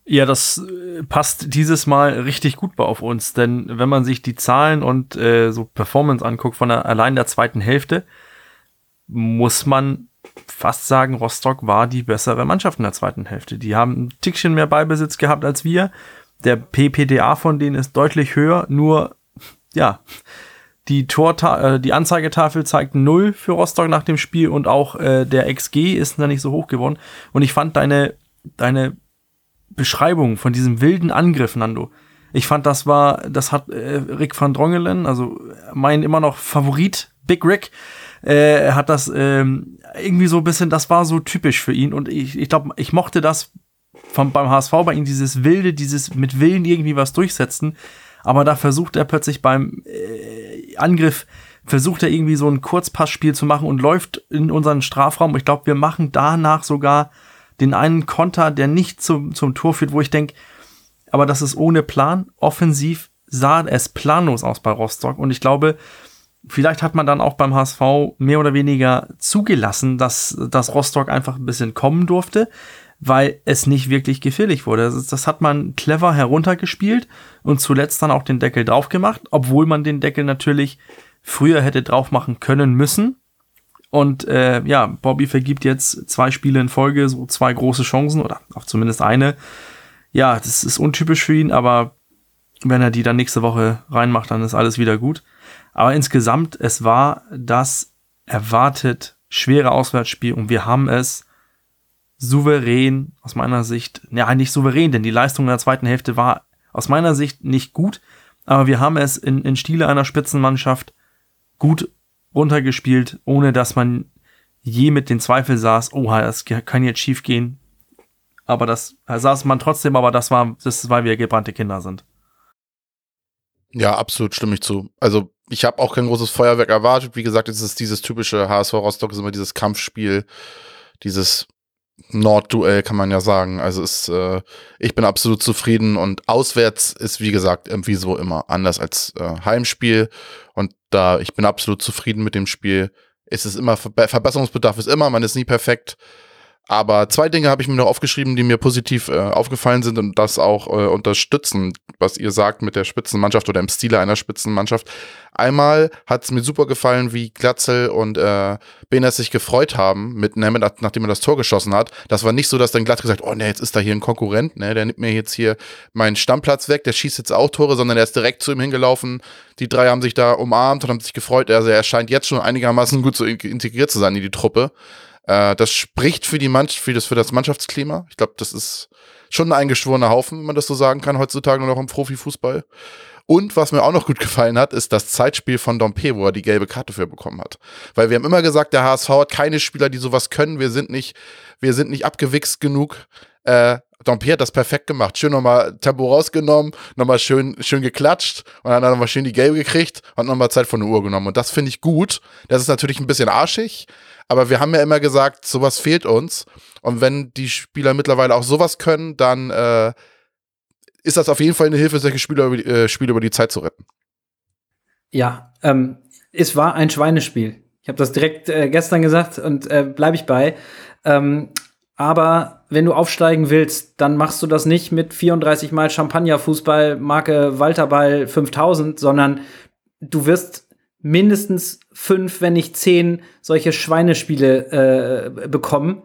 Ja, das äh, passt dieses Mal richtig gut auf uns, denn wenn man sich die Zahlen und äh, so Performance anguckt von der, allein der zweiten Hälfte, muss man fast sagen, Rostock war die bessere Mannschaft in der zweiten Hälfte. Die haben ein Tickchen mehr Ballbesitz gehabt als wir. Der PPDA von denen ist deutlich höher, nur ja, die Torta äh, die Anzeigetafel zeigt 0 für Rostock nach dem Spiel und auch äh, der XG ist da nicht so hoch geworden. Und ich fand deine, deine Beschreibung von diesem wilden Angriff, Nando, ich fand, das war, das hat äh, Rick van Drongelen, also mein immer noch Favorit, Big Rick, äh, hat das ähm, irgendwie so ein bisschen, das war so typisch für ihn und ich, ich glaube, ich mochte das vom, beim HSV bei ihm, dieses wilde, dieses mit Willen irgendwie was durchsetzen, aber da versucht er plötzlich beim äh, Angriff, versucht er irgendwie so ein Kurzpassspiel zu machen und läuft in unseren Strafraum. Ich glaube, wir machen danach sogar den einen Konter, der nicht zum, zum Tor führt, wo ich denke, aber das ist ohne Plan. Offensiv sah es planlos aus bei Rostock und ich glaube, vielleicht hat man dann auch beim HSV mehr oder weniger zugelassen, dass, dass Rostock einfach ein bisschen kommen durfte, weil es nicht wirklich gefährlich wurde. Das, das hat man clever heruntergespielt und zuletzt dann auch den Deckel drauf gemacht, obwohl man den Deckel natürlich früher hätte drauf machen können müssen. Und äh, ja, Bobby vergibt jetzt zwei Spiele in Folge, so zwei große Chancen oder auch zumindest eine. Ja, das ist untypisch für ihn, aber wenn er die dann nächste Woche reinmacht, dann ist alles wieder gut. Aber insgesamt, es war das erwartet schwere Auswärtsspiel und wir haben es souverän, aus meiner Sicht, ja, nicht souverän, denn die Leistung in der zweiten Hälfte war aus meiner Sicht nicht gut, aber wir haben es in, in Stile einer Spitzenmannschaft gut runtergespielt, ohne dass man je mit den Zweifel saß, oh, das kann jetzt schief gehen. aber das saß man trotzdem, aber das war, das ist, weil wir gebrannte Kinder sind. Ja, absolut stimme ich zu. Also ich habe auch kein großes Feuerwerk erwartet. Wie gesagt, es ist dieses typische HSV Rostock, ist immer dieses Kampfspiel, dieses Nordduell kann man ja sagen. Also ist, äh, ich bin absolut zufrieden und auswärts ist wie gesagt irgendwie so immer anders als äh, Heimspiel und da ich bin absolut zufrieden mit dem Spiel. Es ist immer Verbesserungsbedarf ist immer, man ist nie perfekt. Aber zwei Dinge habe ich mir noch aufgeschrieben, die mir positiv äh, aufgefallen sind und das auch äh, unterstützen, was ihr sagt mit der Spitzenmannschaft oder im Stile einer Spitzenmannschaft. Einmal hat es mir super gefallen, wie Glatzel und äh, Benes sich gefreut haben, mit Nemeth, nachdem er das Tor geschossen hat. Das war nicht so, dass dann Glatzel gesagt oh ne, jetzt ist da hier ein Konkurrent, ne, der nimmt mir jetzt hier meinen Stammplatz weg, der schießt jetzt auch Tore, sondern er ist direkt zu ihm hingelaufen. Die drei haben sich da umarmt und haben sich gefreut. Also er scheint jetzt schon einigermaßen gut so integriert zu sein in die Truppe. Äh, das spricht für die Mannschaft, für das, für das Mannschaftsklima. Ich glaube, das ist schon ein eingeschworener Haufen, wenn man das so sagen kann, heutzutage nur noch im Profifußball. Und was mir auch noch gut gefallen hat, ist das Zeitspiel von Dompe, wo er die gelbe Karte für bekommen hat. Weil wir haben immer gesagt, der HSV hat keine Spieler, die sowas können. Wir sind nicht, wir sind nicht abgewichst genug. Äh, Dompe hat das perfekt gemacht. Schön nochmal Tempo rausgenommen, nochmal schön, schön geklatscht und dann nochmal schön die gelbe gekriegt und nochmal Zeit von der Uhr genommen. Und das finde ich gut. Das ist natürlich ein bisschen arschig, aber wir haben ja immer gesagt, sowas fehlt uns. Und wenn die Spieler mittlerweile auch sowas können, dann äh, ist das auf jeden Fall eine Hilfe, solche Spiele über, die, äh, Spiele über die Zeit zu retten. Ja, ähm, es war ein Schweinespiel. Ich habe das direkt äh, gestern gesagt und äh, bleibe ich bei. Ähm, aber wenn du aufsteigen willst, dann machst du das nicht mit 34 Mal Champagner-Fußball, Marke Walterball 5000, sondern du wirst mindestens fünf, wenn nicht zehn solche Schweinespiele äh, bekommen.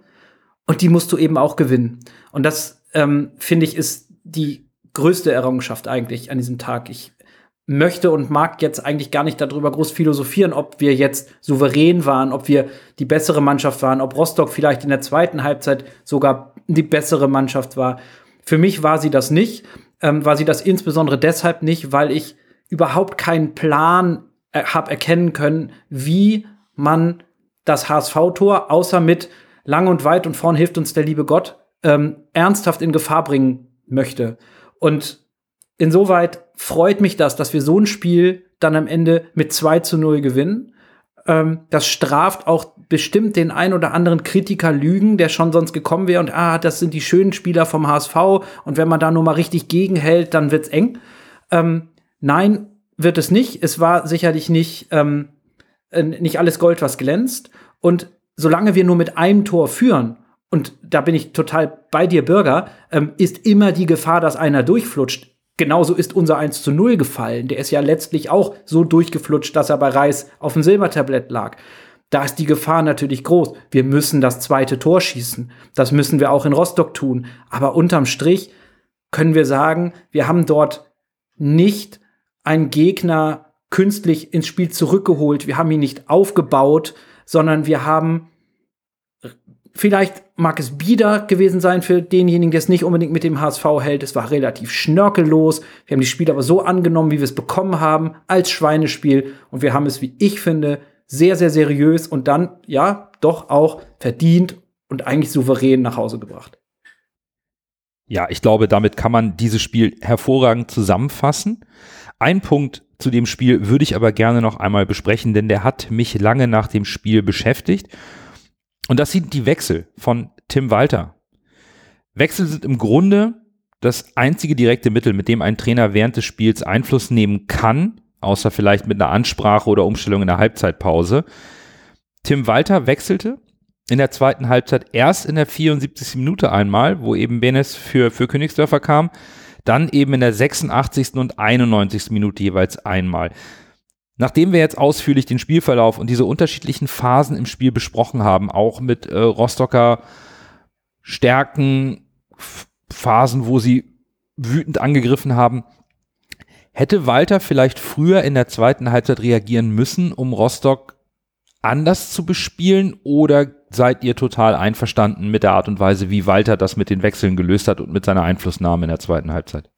Und die musst du eben auch gewinnen. Und das, ähm, finde ich, ist die größte Errungenschaft eigentlich an diesem Tag. Ich möchte und mag jetzt eigentlich gar nicht darüber groß philosophieren, ob wir jetzt souverän waren, ob wir die bessere Mannschaft waren, ob Rostock vielleicht in der zweiten Halbzeit sogar die bessere Mannschaft war. Für mich war sie das nicht. Ähm, war sie das insbesondere deshalb nicht, weil ich überhaupt keinen Plan habe erkennen können, wie man das HSV-Tor, außer mit lang und weit und vorn hilft uns der liebe Gott, ähm, ernsthaft in Gefahr bringen möchte. Und insoweit freut mich das, dass wir so ein Spiel dann am Ende mit 2 zu 0 gewinnen. Ähm, das straft auch bestimmt den ein oder anderen Kritiker Lügen, der schon sonst gekommen wäre und ah, das sind die schönen Spieler vom HSV und wenn man da nur mal richtig gegenhält, dann wird's eng. Ähm, nein, wird es nicht. Es war sicherlich nicht, ähm, äh, nicht alles Gold, was glänzt. Und solange wir nur mit einem Tor führen, und da bin ich total bei dir, Bürger, ähm, ist immer die Gefahr, dass einer durchflutscht. Genauso ist unser 1 zu 0 gefallen. Der ist ja letztlich auch so durchgeflutscht, dass er bei Reis auf dem Silbertablett lag. Da ist die Gefahr natürlich groß. Wir müssen das zweite Tor schießen. Das müssen wir auch in Rostock tun. Aber unterm Strich können wir sagen, wir haben dort nicht einen Gegner künstlich ins Spiel zurückgeholt. Wir haben ihn nicht aufgebaut, sondern wir haben Vielleicht mag es bieder gewesen sein für denjenigen, der es nicht unbedingt mit dem HSV hält. Es war relativ schnörkellos. Wir haben die Spiele aber so angenommen, wie wir es bekommen haben, als Schweinespiel. Und wir haben es, wie ich finde, sehr, sehr seriös und dann, ja, doch auch verdient und eigentlich souverän nach Hause gebracht. Ja, ich glaube, damit kann man dieses Spiel hervorragend zusammenfassen. Ein Punkt zu dem Spiel würde ich aber gerne noch einmal besprechen, denn der hat mich lange nach dem Spiel beschäftigt. Und das sind die Wechsel von Tim Walter. Wechsel sind im Grunde das einzige direkte Mittel, mit dem ein Trainer während des Spiels Einfluss nehmen kann, außer vielleicht mit einer Ansprache oder Umstellung in der Halbzeitpause. Tim Walter wechselte in der zweiten Halbzeit erst in der 74. Minute einmal, wo eben Benes für, für Königsdörfer kam dann eben in der 86. und 91. Minute jeweils einmal. Nachdem wir jetzt ausführlich den Spielverlauf und diese unterschiedlichen Phasen im Spiel besprochen haben, auch mit äh, Rostocker Stärken, Phasen, wo sie wütend angegriffen haben, hätte Walter vielleicht früher in der zweiten Halbzeit reagieren müssen, um Rostock anders zu bespielen oder seid ihr total einverstanden mit der Art und Weise, wie Walter das mit den Wechseln gelöst hat und mit seiner Einflussnahme in der zweiten Halbzeit?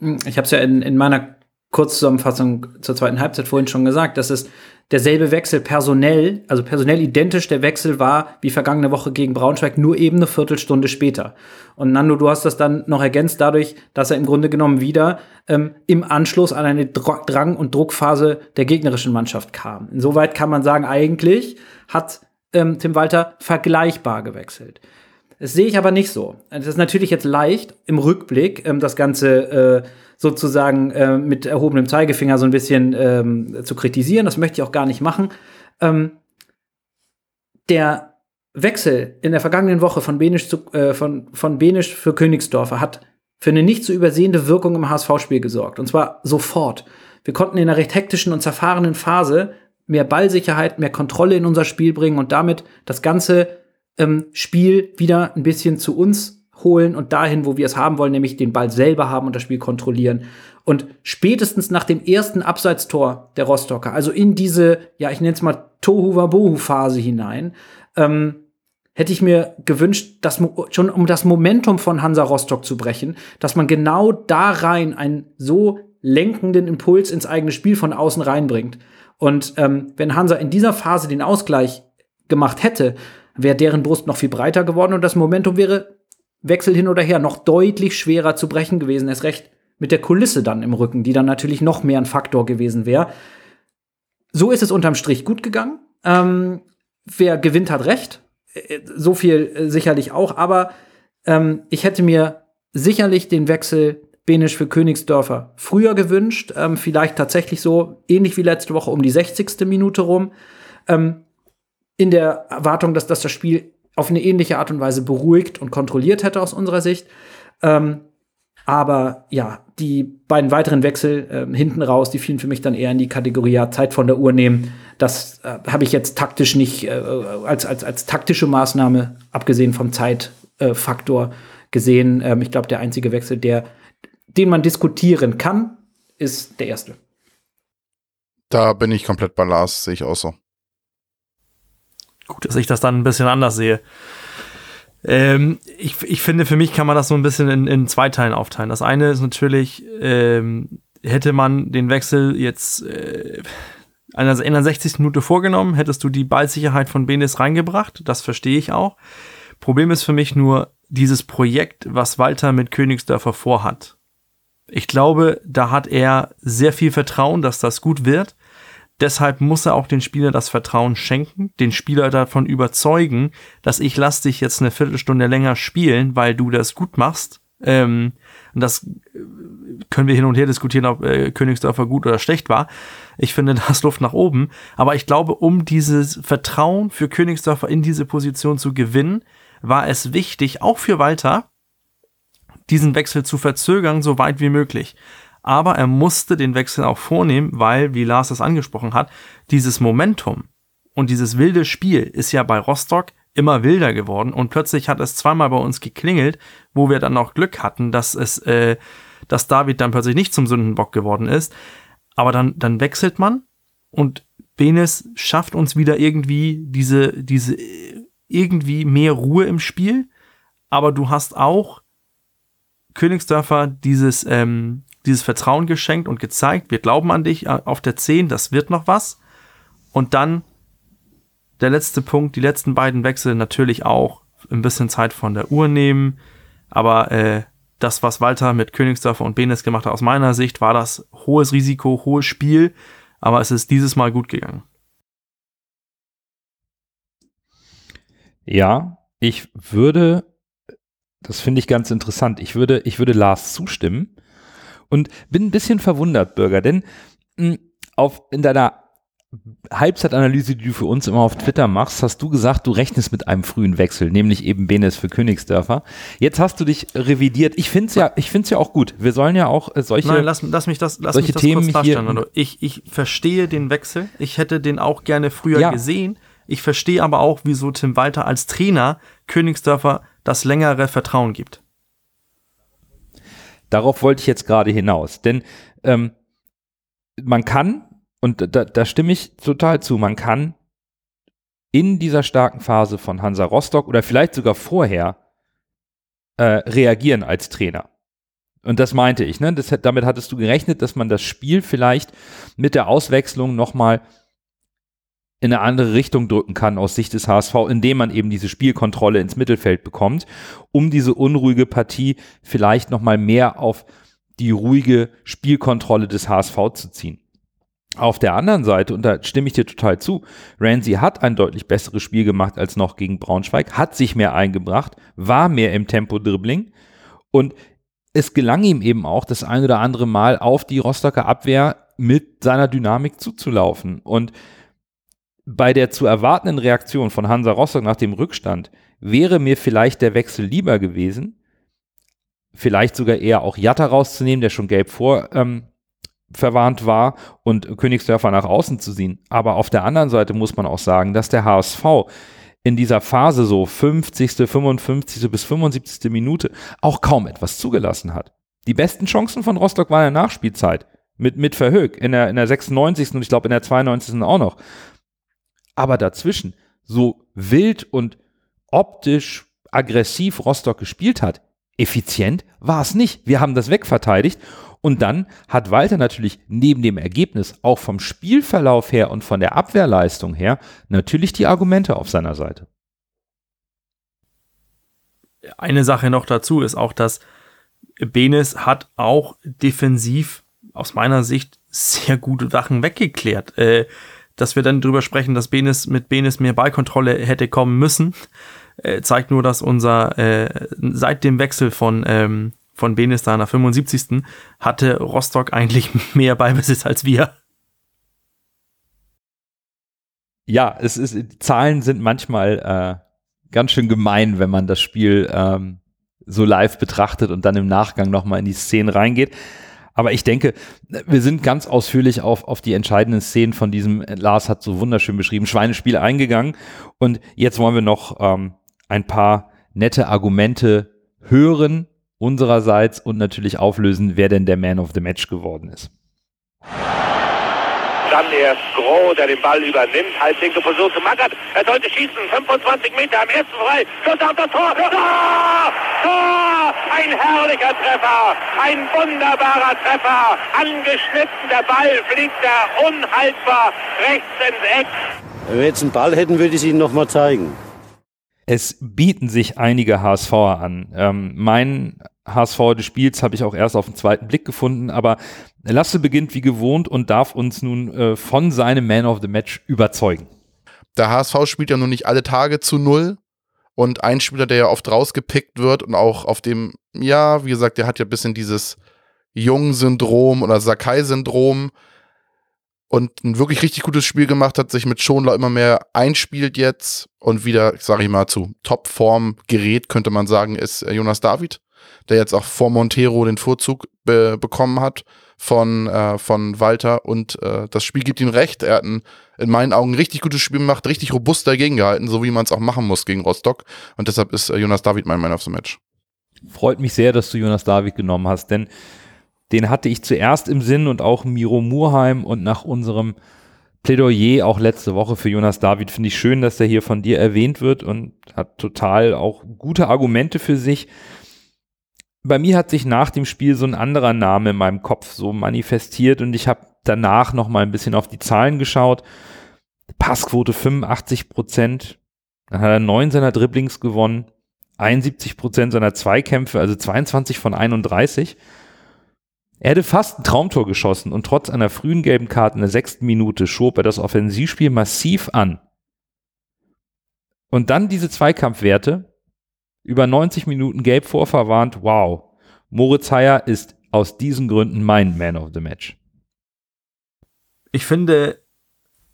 Ich habe es ja in, in meiner Kurzzusammenfassung zur zweiten Halbzeit vorhin schon gesagt, dass es derselbe Wechsel personell, also personell identisch der Wechsel war wie vergangene Woche gegen Braunschweig, nur eben eine Viertelstunde später. Und Nando, du hast das dann noch ergänzt dadurch, dass er im Grunde genommen wieder ähm, im Anschluss an eine Drang- und Druckphase der gegnerischen Mannschaft kam. Insoweit kann man sagen, eigentlich hat ähm, Tim Walter vergleichbar gewechselt. Das sehe ich aber nicht so. Es ist natürlich jetzt leicht, im Rückblick ähm, das Ganze äh, sozusagen äh, mit erhobenem Zeigefinger so ein bisschen ähm, zu kritisieren. Das möchte ich auch gar nicht machen. Ähm, der Wechsel in der vergangenen Woche von Benisch, zu, äh, von, von Benisch für Königsdorfer hat für eine nicht zu übersehende Wirkung im HSV-Spiel gesorgt. Und zwar sofort. Wir konnten in einer recht hektischen und zerfahrenen Phase mehr Ballsicherheit, mehr Kontrolle in unser Spiel bringen und damit das ganze ähm, Spiel wieder ein bisschen zu uns holen und dahin, wo wir es haben wollen, nämlich den Ball selber haben und das Spiel kontrollieren. Und spätestens nach dem ersten Abseitstor der Rostocker, also in diese, ja, ich nenne es mal Tohu-Wabohu-Phase hinein, ähm, hätte ich mir gewünscht, dass schon um das Momentum von Hansa Rostock zu brechen, dass man genau da rein einen so lenkenden Impuls ins eigene Spiel von außen reinbringt. Und ähm, wenn Hansa in dieser Phase den Ausgleich gemacht hätte, wäre deren Brust noch viel breiter geworden und das Momentum wäre Wechsel hin oder her noch deutlich schwerer zu brechen gewesen. Erst recht mit der Kulisse dann im Rücken, die dann natürlich noch mehr ein Faktor gewesen wäre. So ist es unterm Strich gut gegangen. Ähm, wer gewinnt, hat recht. Äh, so viel äh, sicherlich auch. Aber ähm, ich hätte mir sicherlich den Wechsel Benisch für Königsdörfer früher gewünscht. Ähm, vielleicht tatsächlich so ähnlich wie letzte Woche um die 60. Minute rum. Ähm, in der Erwartung, dass das das Spiel auf eine ähnliche Art und Weise beruhigt und kontrolliert hätte aus unserer Sicht. Ähm, aber ja, die beiden weiteren Wechsel äh, hinten raus, die fielen für mich dann eher in die Kategorie ja, Zeit von der Uhr nehmen. Das äh, habe ich jetzt taktisch nicht äh, als, als, als taktische Maßnahme, abgesehen vom Zeitfaktor, gesehen. Ähm, ich glaube, der einzige Wechsel, der, den man diskutieren kann, ist der erste. Da bin ich komplett bei Lars, sehe ich auch so. Gut, dass ich das dann ein bisschen anders sehe. Ähm, ich, ich finde, für mich kann man das so ein bisschen in, in zwei Teilen aufteilen. Das eine ist natürlich, ähm, hätte man den Wechsel jetzt äh, in der 60. Minute vorgenommen, hättest du die Ballsicherheit von Benes reingebracht. Das verstehe ich auch. Problem ist für mich nur dieses Projekt, was Walter mit Königsdörfer vorhat. Ich glaube, da hat er sehr viel Vertrauen, dass das gut wird. Deshalb muss er auch den Spieler das Vertrauen schenken, den Spieler davon überzeugen, dass ich lass dich jetzt eine Viertelstunde länger spielen, weil du das gut machst. Ähm, das äh, können wir hin und her diskutieren, ob äh, Königsdörfer gut oder schlecht war. Ich finde, da ist Luft nach oben. Aber ich glaube, um dieses Vertrauen für Königsdörfer in diese Position zu gewinnen, war es wichtig, auch für Walter, diesen Wechsel zu verzögern, so weit wie möglich aber er musste den Wechsel auch vornehmen, weil, wie Lars das angesprochen hat, dieses Momentum und dieses wilde Spiel ist ja bei Rostock immer wilder geworden und plötzlich hat es zweimal bei uns geklingelt, wo wir dann auch Glück hatten, dass es, äh, dass David dann plötzlich nicht zum Sündenbock geworden ist. Aber dann, dann wechselt man und Benes schafft uns wieder irgendwie diese, diese, irgendwie mehr Ruhe im Spiel. Aber du hast auch Königsdörfer dieses, ähm, dieses Vertrauen geschenkt und gezeigt, wir glauben an dich äh, auf der 10, das wird noch was. Und dann der letzte Punkt, die letzten beiden Wechsel natürlich auch ein bisschen Zeit von der Uhr nehmen. Aber äh, das, was Walter mit Königsdörfer und Benes gemacht hat, aus meiner Sicht, war das hohes Risiko, hohes Spiel. Aber es ist dieses Mal gut gegangen. Ja, ich würde, das finde ich ganz interessant, ich würde, ich würde Lars zustimmen. Und bin ein bisschen verwundert, Bürger, denn mh, hm, auf, in deiner Halbzeitanalyse, die du für uns immer auf Twitter machst, hast du gesagt, du rechnest mit einem frühen Wechsel, nämlich eben Benes für Königsdörfer. Jetzt hast du dich revidiert. Ich finde es ja, ich finde ja auch gut. Wir sollen ja auch äh, solche Nein, lass, lass mich das, lass solche mich das Themen kurz hier. Ich, ich verstehe den Wechsel. Ich hätte den auch gerne früher Ja. gesehen. Ich verstehe aber auch, wieso Tim Walter als Trainer Königsdörfer das längere Vertrauen gibt. Darauf wollte ich jetzt gerade hinaus. Denn ähm, man kann, und da, da stimme ich total zu, man kann in dieser starken Phase von Hansa Rostock oder vielleicht sogar vorher äh, reagieren als Trainer. Und das meinte ich, ne? Das, damit hattest du gerechnet, dass man das Spiel vielleicht mit der Auswechslung nochmal in eine andere Richtung drücken kann aus Sicht des HSV, indem man eben diese Spielkontrolle ins Mittelfeld bekommt, um diese unruhige Partie vielleicht nochmal mehr auf die ruhige Spielkontrolle des HSV zu ziehen. Auf der anderen Seite, und da stimme ich dir total zu, Ramsey hat ein deutlich besseres Spiel gemacht als noch gegen Braunschweig, hat sich mehr eingebracht, war mehr im Tempo-Dribbling und es gelang ihm eben auch das ein oder andere Mal auf die Rostocker Abwehr mit seiner Dynamik zuzulaufen. Und bei der zu erwartenden Reaktion von Hansa Rostock nach dem Rückstand wäre mir vielleicht der Wechsel lieber gewesen, vielleicht sogar eher auch Jatta rauszunehmen, der schon gelb vor ähm, verwarnt war und Königsdörfer nach außen zu ziehen. Aber auf der anderen Seite muss man auch sagen, dass der HSV in dieser Phase so 50., 55. bis 75. Minute auch kaum etwas zugelassen hat. Die besten Chancen von Rostock waren in der Nachspielzeit mit, mit Verhög in der, in der 96. und ich glaube in der 92. auch noch. Aber dazwischen, so wild und optisch aggressiv Rostock gespielt hat, effizient war es nicht. Wir haben das wegverteidigt und dann hat Walter natürlich neben dem Ergebnis auch vom Spielverlauf her und von der Abwehrleistung her natürlich die Argumente auf seiner Seite. Eine Sache noch dazu ist auch, dass Benes hat auch defensiv aus meiner Sicht sehr gute Sachen weggeklärt. Äh, dass wir dann drüber sprechen, dass Benes mit Benes mehr Ballkontrolle hätte kommen müssen, äh, zeigt nur, dass unser äh, seit dem Wechsel von ähm, von Benes da nach 75. hatte Rostock eigentlich mehr Ballbesitz als wir. Ja, es ist, Zahlen sind manchmal äh, ganz schön gemein, wenn man das Spiel ähm, so live betrachtet und dann im Nachgang nochmal in die Szenen reingeht. Aber ich denke, wir sind ganz ausführlich auf, auf die entscheidenden Szenen von diesem, Lars hat so wunderschön beschrieben, Schweinespiel eingegangen. Und jetzt wollen wir noch ähm, ein paar nette Argumente hören, unsererseits und natürlich auflösen, wer denn der Man of the Match geworden ist. Dann erst Groh, der den Ball übernimmt, Halblinke versucht zu Mackert, er sollte schießen, 25 Meter am ersten frei, Schuss auf das Tor, Tor, Tor, ein herrlicher Treffer, ein wunderbarer Treffer, angeschnitten, der Ball fliegt da unhaltbar rechts ins Eck. Wenn wir jetzt einen Ball hätten, würde ich es Ihnen nochmal zeigen. Es bieten sich einige HSVer an. Ähm, mein HSV des Spiels habe ich auch erst auf den zweiten Blick gefunden, aber Lasse beginnt wie gewohnt und darf uns nun äh, von seinem Man of the Match überzeugen. Der HSV spielt ja nun nicht alle Tage zu null und ein Spieler, der ja oft rausgepickt wird und auch auf dem, ja, wie gesagt, der hat ja ein bisschen dieses Jung-Syndrom oder Sakai-Syndrom, und ein wirklich richtig gutes Spiel gemacht hat, sich mit Schonler immer mehr einspielt jetzt und wieder, sage ich mal, zu Topform gerät, könnte man sagen, ist äh, Jonas David, der jetzt auch vor Montero den Vorzug be bekommen hat von, äh, von Walter und äh, das Spiel gibt ihm recht. Er hat ein, in meinen Augen ein richtig gutes Spiel gemacht, richtig robust dagegen gehalten, so wie man es auch machen muss gegen Rostock und deshalb ist äh, Jonas David mein Man of the Match. Freut mich sehr, dass du Jonas David genommen hast, denn den hatte ich zuerst im Sinn und auch Miro Murheim und nach unserem Plädoyer auch letzte Woche für Jonas David finde ich schön, dass er hier von dir erwähnt wird und hat total auch gute Argumente für sich. Bei mir hat sich nach dem Spiel so ein anderer Name in meinem Kopf so manifestiert und ich habe danach noch mal ein bisschen auf die Zahlen geschaut. Passquote 85 Prozent. Dann hat er neun seiner Dribblings gewonnen, 71 Prozent seiner Zweikämpfe, also 22 von 31. Er hätte fast ein Traumtor geschossen und trotz einer frühen gelben Karte in der sechsten Minute schob er das Offensivspiel massiv an. Und dann diese Zweikampfwerte, über 90 Minuten gelb vorverwarnt, wow. Moritz Heyer ist aus diesen Gründen mein Man of the Match. Ich finde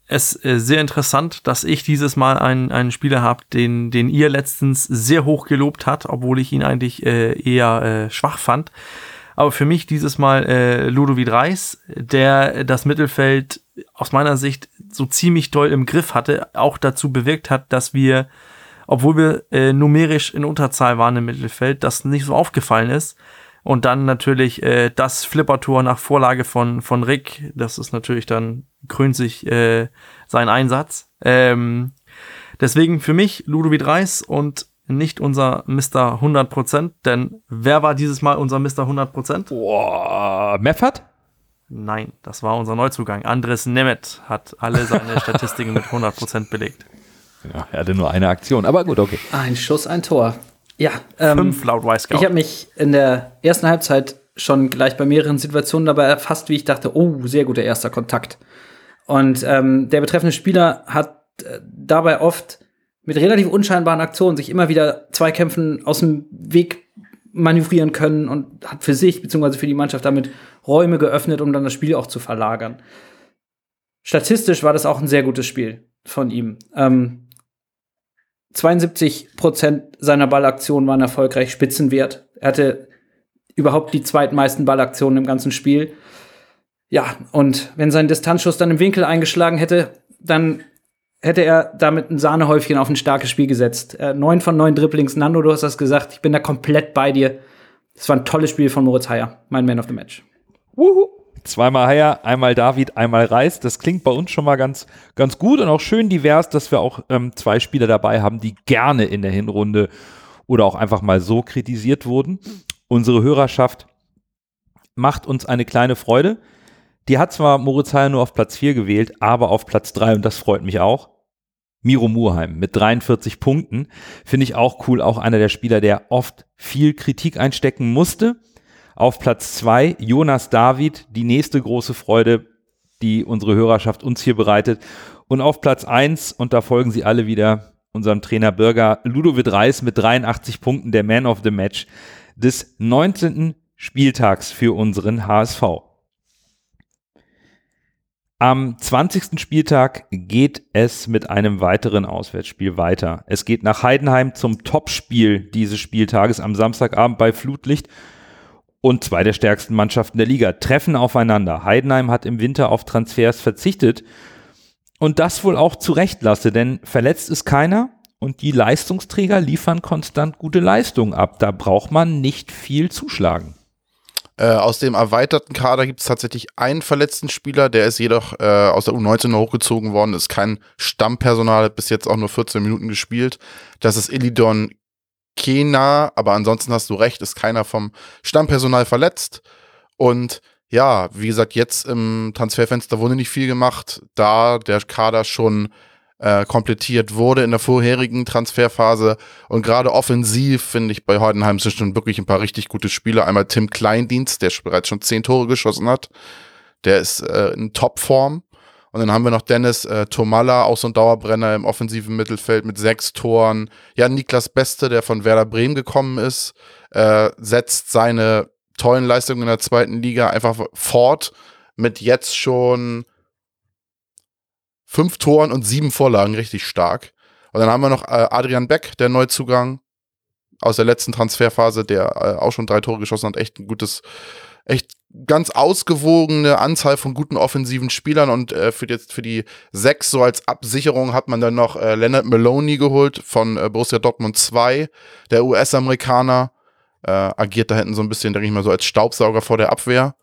es äh, sehr interessant, dass ich dieses Mal einen, einen Spieler habe, den, den ihr letztens sehr hoch gelobt hat, obwohl ich ihn eigentlich äh, eher äh, schwach fand. Aber für mich dieses Mal äh, Ludovic Reis, der das Mittelfeld aus meiner Sicht so ziemlich doll im Griff hatte, auch dazu bewirkt hat, dass wir, obwohl wir äh, numerisch in Unterzahl waren im Mittelfeld, das nicht so aufgefallen ist. Und dann natürlich äh, das Flippertor nach Vorlage von, von Rick, das ist natürlich dann, krönt sich äh, sein Einsatz. Ähm, deswegen für mich Ludovic Reis und nicht unser Mr. 100%, denn wer war dieses Mal unser Mr. 100%? Boah, Meffert? Nein, das war unser Neuzugang. Andres Nemeth hat alle seine Statistiken mit 100% belegt. Ja, er hatte nur eine Aktion, aber gut, okay. Ein Schuss, ein Tor. Ja, ähm, Fünf laut Wisecout. ich habe mich in der ersten Halbzeit schon gleich bei mehreren Situationen dabei erfasst, wie ich dachte, oh, sehr guter erster Kontakt. Und ähm, der betreffende Spieler hat äh, dabei oft mit relativ unscheinbaren Aktionen sich immer wieder Zweikämpfen aus dem Weg manövrieren können und hat für sich bzw. für die Mannschaft damit Räume geöffnet, um dann das Spiel auch zu verlagern. Statistisch war das auch ein sehr gutes Spiel von ihm. Ähm, 72 Prozent seiner Ballaktionen waren erfolgreich, Spitzenwert. Er hatte überhaupt die zweitmeisten Ballaktionen im ganzen Spiel. Ja, und wenn sein Distanzschuss dann im Winkel eingeschlagen hätte, dann hätte er damit ein Sahnehäufchen auf ein starkes Spiel gesetzt. Äh, neun von neun Dribblings. Nando, du hast das gesagt. Ich bin da komplett bei dir. Das war ein tolles Spiel von Moritz Heyer, mein Man of the Match. Wuhu. Zweimal Heyer, einmal David, einmal Reis. Das klingt bei uns schon mal ganz, ganz gut und auch schön divers, dass wir auch ähm, zwei Spieler dabei haben, die gerne in der Hinrunde oder auch einfach mal so kritisiert wurden. Unsere Hörerschaft macht uns eine kleine Freude. Die hat zwar Moritz Heyer nur auf Platz 4 gewählt, aber auf Platz 3 und das freut mich auch. Miro Murheim mit 43 Punkten. Finde ich auch cool, auch einer der Spieler, der oft viel Kritik einstecken musste. Auf Platz zwei Jonas David, die nächste große Freude, die unsere Hörerschaft uns hier bereitet. Und auf Platz eins und da folgen sie alle wieder, unserem Trainer Bürger Ludovic Reis mit 83 Punkten, der Man of the Match des 19. Spieltags für unseren HSV. Am 20. Spieltag geht es mit einem weiteren Auswärtsspiel weiter. Es geht nach Heidenheim zum Topspiel dieses Spieltages am Samstagabend bei Flutlicht und zwei der stärksten Mannschaften der Liga treffen aufeinander. Heidenheim hat im Winter auf Transfers verzichtet und das wohl auch zurechtlasse, denn verletzt ist keiner und die Leistungsträger liefern konstant gute Leistungen ab. Da braucht man nicht viel zuschlagen. Äh, aus dem erweiterten Kader gibt es tatsächlich einen verletzten Spieler, der ist jedoch äh, aus der U19 hochgezogen worden, ist kein Stammpersonal, hat bis jetzt auch nur 14 Minuten gespielt. Das ist Elidon Kena, aber ansonsten hast du recht, ist keiner vom Stammpersonal verletzt. Und ja, wie gesagt, jetzt im Transferfenster wurde nicht viel gemacht, da der Kader schon äh, komplettiert wurde in der vorherigen Transferphase. Und gerade offensiv finde ich bei Heidenheim sind schon wirklich ein paar richtig gute Spieler. Einmal Tim Kleindienst, der bereits schon zehn Tore geschossen hat. Der ist äh, in Topform. Und dann haben wir noch Dennis äh, Tomalla, auch so ein Dauerbrenner im offensiven Mittelfeld mit sechs Toren. Ja, Niklas Beste, der von Werder Bremen gekommen ist, äh, setzt seine tollen Leistungen in der zweiten Liga einfach fort mit jetzt schon fünf Toren und sieben Vorlagen, richtig stark. Und dann haben wir noch äh, Adrian Beck, der Neuzugang aus der letzten Transferphase, der äh, auch schon drei Tore geschossen hat. Echt ein gutes, echt ganz ausgewogene Anzahl von guten offensiven Spielern und äh, für, die, für die sechs so als Absicherung hat man dann noch äh, Leonard Maloney geholt von äh, Borussia Dortmund 2, der US-Amerikaner, äh, agiert da hinten so ein bisschen, denke ich mal, so als Staubsauger vor der Abwehr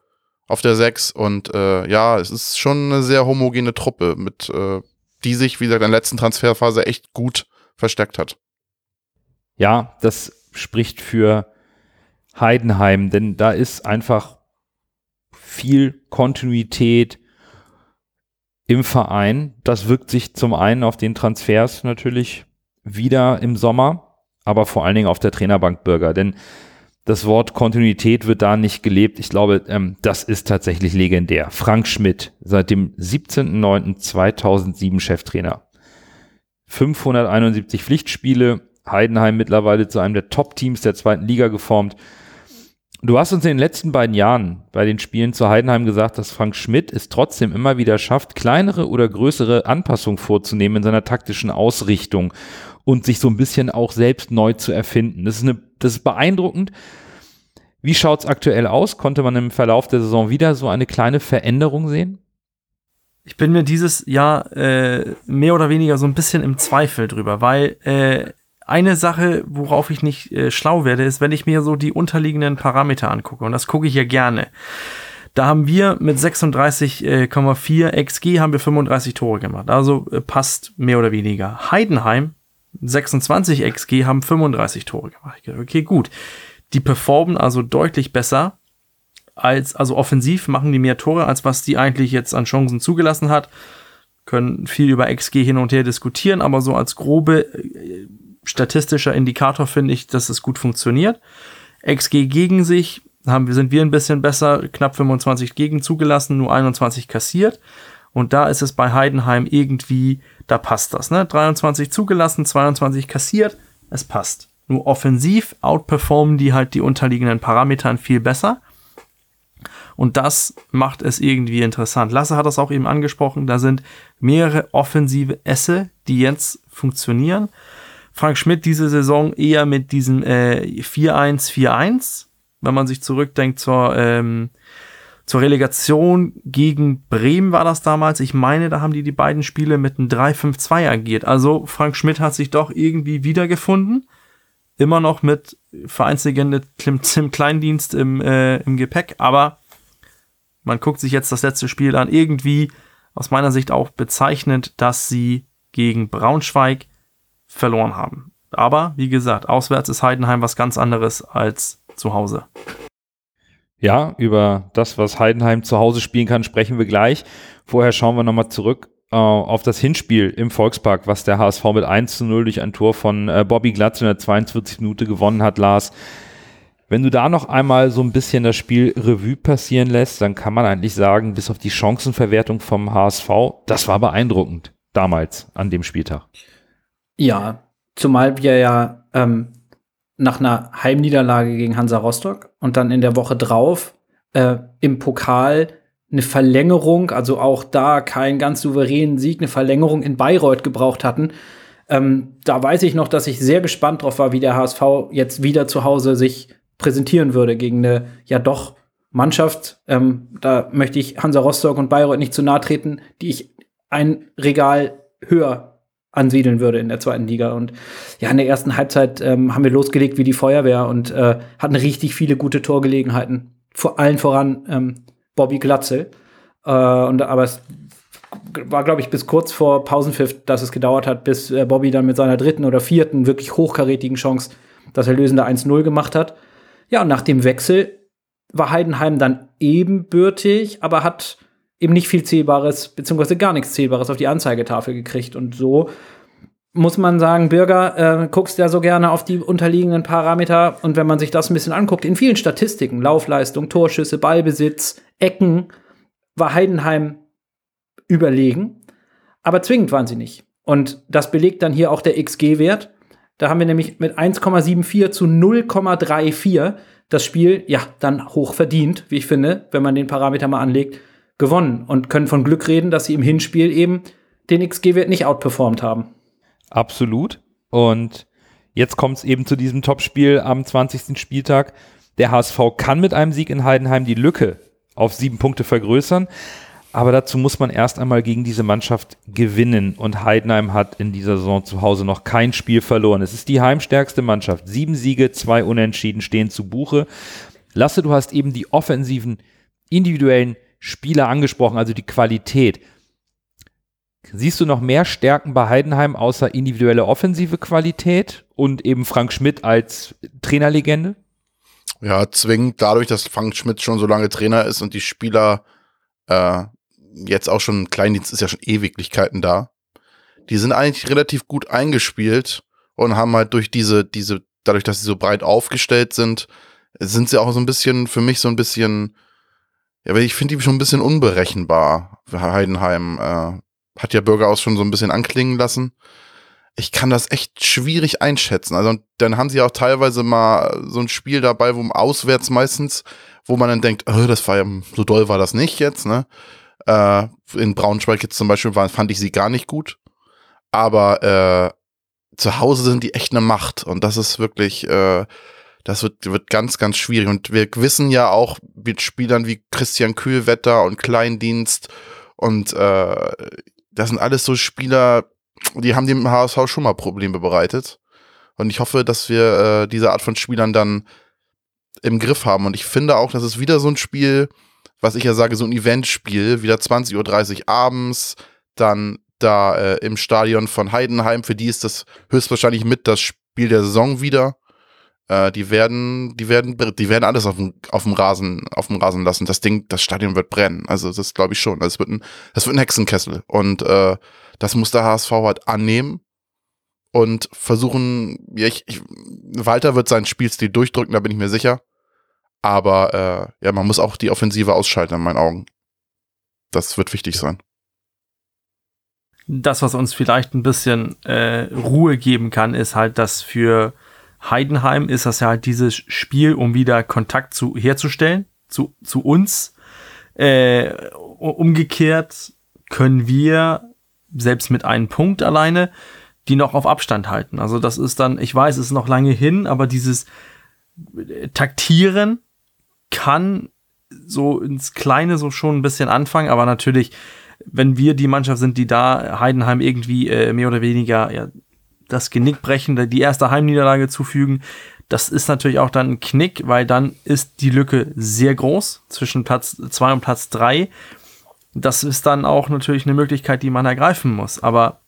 auf der 6 und äh, ja, es ist schon eine sehr homogene Truppe, mit äh, die sich, wie gesagt, in der letzten Transferphase echt gut versteckt hat. Ja, das spricht für Heidenheim, denn da ist einfach viel Kontinuität im Verein. Das wirkt sich zum einen auf den Transfers natürlich wieder im Sommer, aber vor allen Dingen auf der Trainerbank Bürger, denn das Wort Kontinuität wird da nicht gelebt. Ich glaube, ähm, das ist tatsächlich legendär. Frank Schmidt, seit dem 17.09.2007 Cheftrainer. 571 Pflichtspiele, Heidenheim mittlerweile zu einem der Top-Teams der zweiten Liga geformt. Du hast uns in den letzten beiden Jahren bei den Spielen zu Heidenheim gesagt, dass Frank Schmidt es trotzdem immer wieder schafft, kleinere oder größere Anpassungen vorzunehmen in seiner taktischen Ausrichtung und sich so ein bisschen auch selbst neu zu erfinden. Das ist, eine, das ist beeindruckend. Wie schaut es aktuell aus? Konnte man im Verlauf der Saison wieder so eine kleine Veränderung sehen? Ich bin mir dieses Jahr äh, mehr oder weniger so ein bisschen im Zweifel drüber, weil äh, eine Sache, worauf ich nicht äh, schlau werde, ist, wenn ich mir so die unterliegenden Parameter angucke, und das gucke ich ja gerne. Da haben wir mit 36,4 XG haben wir 35 Tore gemacht. Also äh, passt mehr oder weniger. Heidenheim 26 XG haben 35 Tore gemacht. Okay, gut. Die performen also deutlich besser als, also offensiv machen die mehr Tore, als was die eigentlich jetzt an Chancen zugelassen hat. Können viel über XG hin und her diskutieren, aber so als grobe äh, statistischer Indikator finde ich, dass es gut funktioniert. XG gegen sich haben, sind wir ein bisschen besser, knapp 25 gegen zugelassen, nur 21 kassiert. Und da ist es bei Heidenheim irgendwie, da passt das, ne? 23 zugelassen, 22 kassiert, es passt. Nur offensiv outperformen die halt die unterliegenden Parametern viel besser. Und das macht es irgendwie interessant. Lasse hat das auch eben angesprochen. Da sind mehrere offensive Esse, die jetzt funktionieren. Frank Schmidt diese Saison eher mit diesem äh, 4-1-4-1, wenn man sich zurückdenkt zur, ähm, zur Relegation gegen Bremen war das damals. Ich meine, da haben die die beiden Spiele mit einem 3-5-2 agiert. Also Frank Schmidt hat sich doch irgendwie wiedergefunden. Immer noch mit Vereinslegende Tim, Kleindienst im, äh, im Gepäck, aber man guckt sich jetzt das letzte Spiel an. Irgendwie aus meiner Sicht auch bezeichnend, dass sie gegen Braunschweig verloren haben. Aber wie gesagt, auswärts ist Heidenheim was ganz anderes als zu Hause. Ja, über das, was Heidenheim zu Hause spielen kann, sprechen wir gleich. Vorher schauen wir nochmal zurück äh, auf das Hinspiel im Volkspark, was der HSV mit 1 zu 0 durch ein Tor von äh, Bobby Glatz in der 42 Minute gewonnen hat, Lars. Wenn du da noch einmal so ein bisschen das Spiel Revue passieren lässt, dann kann man eigentlich sagen, bis auf die Chancenverwertung vom HSV, das war beeindruckend damals an dem Spieltag. Ja, zumal wir ja ähm, nach einer Heimniederlage gegen Hansa Rostock und dann in der Woche drauf äh, im Pokal eine Verlängerung, also auch da keinen ganz souveränen Sieg, eine Verlängerung in Bayreuth gebraucht hatten. Ähm, da weiß ich noch, dass ich sehr gespannt drauf war, wie der HSV jetzt wieder zu Hause sich präsentieren würde gegen eine ja doch Mannschaft. Ähm, da möchte ich Hansa Rostock und Bayreuth nicht zu nahe treten, die ich ein Regal höher ansiedeln würde in der zweiten Liga. Und ja, in der ersten Halbzeit ähm, haben wir losgelegt wie die Feuerwehr und äh, hatten richtig viele gute Torgelegenheiten. Vor allen voran ähm, Bobby Glatzel. Äh, und, aber es war, glaube ich, bis kurz vor Pausenpfiff, dass es gedauert hat, bis äh, Bobby dann mit seiner dritten oder vierten wirklich hochkarätigen Chance das erlösende 1-0 gemacht hat. Ja, und nach dem Wechsel war Heidenheim dann ebenbürtig, aber hat eben nicht viel Zählbares, beziehungsweise gar nichts Zählbares auf die Anzeigetafel gekriegt. Und so muss man sagen, Bürger, äh, guckst ja so gerne auf die unterliegenden Parameter. Und wenn man sich das ein bisschen anguckt, in vielen Statistiken, Laufleistung, Torschüsse, Ballbesitz, Ecken, war Heidenheim überlegen. Aber zwingend waren sie nicht. Und das belegt dann hier auch der XG-Wert. Da haben wir nämlich mit 1,74 zu 0,34 das Spiel, ja, dann hoch verdient, wie ich finde, wenn man den Parameter mal anlegt, gewonnen und können von Glück reden, dass sie im Hinspiel eben den XG-Wert nicht outperformt haben. Absolut. Und jetzt kommt es eben zu diesem Topspiel am 20. Spieltag. Der HSV kann mit einem Sieg in Heidenheim die Lücke auf sieben Punkte vergrößern. Aber dazu muss man erst einmal gegen diese Mannschaft gewinnen. Und Heidenheim hat in dieser Saison zu Hause noch kein Spiel verloren. Es ist die heimstärkste Mannschaft. Sieben Siege, zwei Unentschieden stehen zu Buche. Lasse, du hast eben die offensiven, individuellen Spieler angesprochen, also die Qualität. Siehst du noch mehr Stärken bei Heidenheim außer individuelle offensive Qualität und eben Frank Schmidt als Trainerlegende? Ja, zwingend dadurch, dass Frank Schmidt schon so lange Trainer ist und die Spieler äh, jetzt auch schon, Kleindienst ist ja schon Ewiglichkeiten da. Die sind eigentlich relativ gut eingespielt und haben halt durch diese, diese, dadurch, dass sie so breit aufgestellt sind, sind sie auch so ein bisschen, für mich so ein bisschen ja, aber ich finde die schon ein bisschen unberechenbar. Heidenheim äh, hat ja Bürger aus schon so ein bisschen anklingen lassen. Ich kann das echt schwierig einschätzen. Also dann haben sie auch teilweise mal so ein Spiel dabei, wo auswärts meistens, wo man dann denkt, oh, das war ja, so doll war das nicht jetzt, ne? Äh, in Braunschweig jetzt zum Beispiel war, fand ich sie gar nicht gut. Aber äh, zu Hause sind die echt eine Macht. Und das ist wirklich, äh, das wird, wird ganz, ganz schwierig. Und wir wissen ja auch mit Spielern wie Christian Kühlwetter und Kleindienst und äh, das sind alles so Spieler, die haben dem HSV schon mal Probleme bereitet. Und ich hoffe, dass wir äh, diese Art von Spielern dann im Griff haben. Und ich finde auch, das ist wieder so ein Spiel, was ich ja sage, so ein Eventspiel, wieder 20.30 Uhr abends, dann da äh, im Stadion von Heidenheim. Für die ist das höchstwahrscheinlich mit das Spiel der Saison wieder. Äh, die werden, die werden, die werden alles auf dem, auf dem Rasen, auf dem Rasen lassen. Das Ding, das Stadion wird brennen. Also das glaube ich schon. Also es wird ein, das wird ein Hexenkessel. Und äh, das muss der HSV halt annehmen und versuchen, ja, ich, ich, Walter wird seinen Spielstil durchdrücken, da bin ich mir sicher. Aber äh, ja, man muss auch die Offensive ausschalten, in meinen Augen. Das wird wichtig sein. Das, was uns vielleicht ein bisschen äh, Ruhe geben kann, ist halt, dass für Heidenheim ist das ja halt dieses Spiel, um wieder Kontakt zu, herzustellen, zu, zu uns. Äh, umgekehrt können wir selbst mit einem Punkt alleine die noch auf Abstand halten. Also das ist dann, ich weiß, es ist noch lange hin, aber dieses äh, Taktieren kann so ins Kleine so schon ein bisschen anfangen, aber natürlich, wenn wir die Mannschaft sind, die da Heidenheim irgendwie äh, mehr oder weniger ja, das Genick brechen, die erste Heimniederlage zufügen, das ist natürlich auch dann ein Knick, weil dann ist die Lücke sehr groß zwischen Platz 2 und Platz 3. Das ist dann auch natürlich eine Möglichkeit, die man ergreifen muss. Aber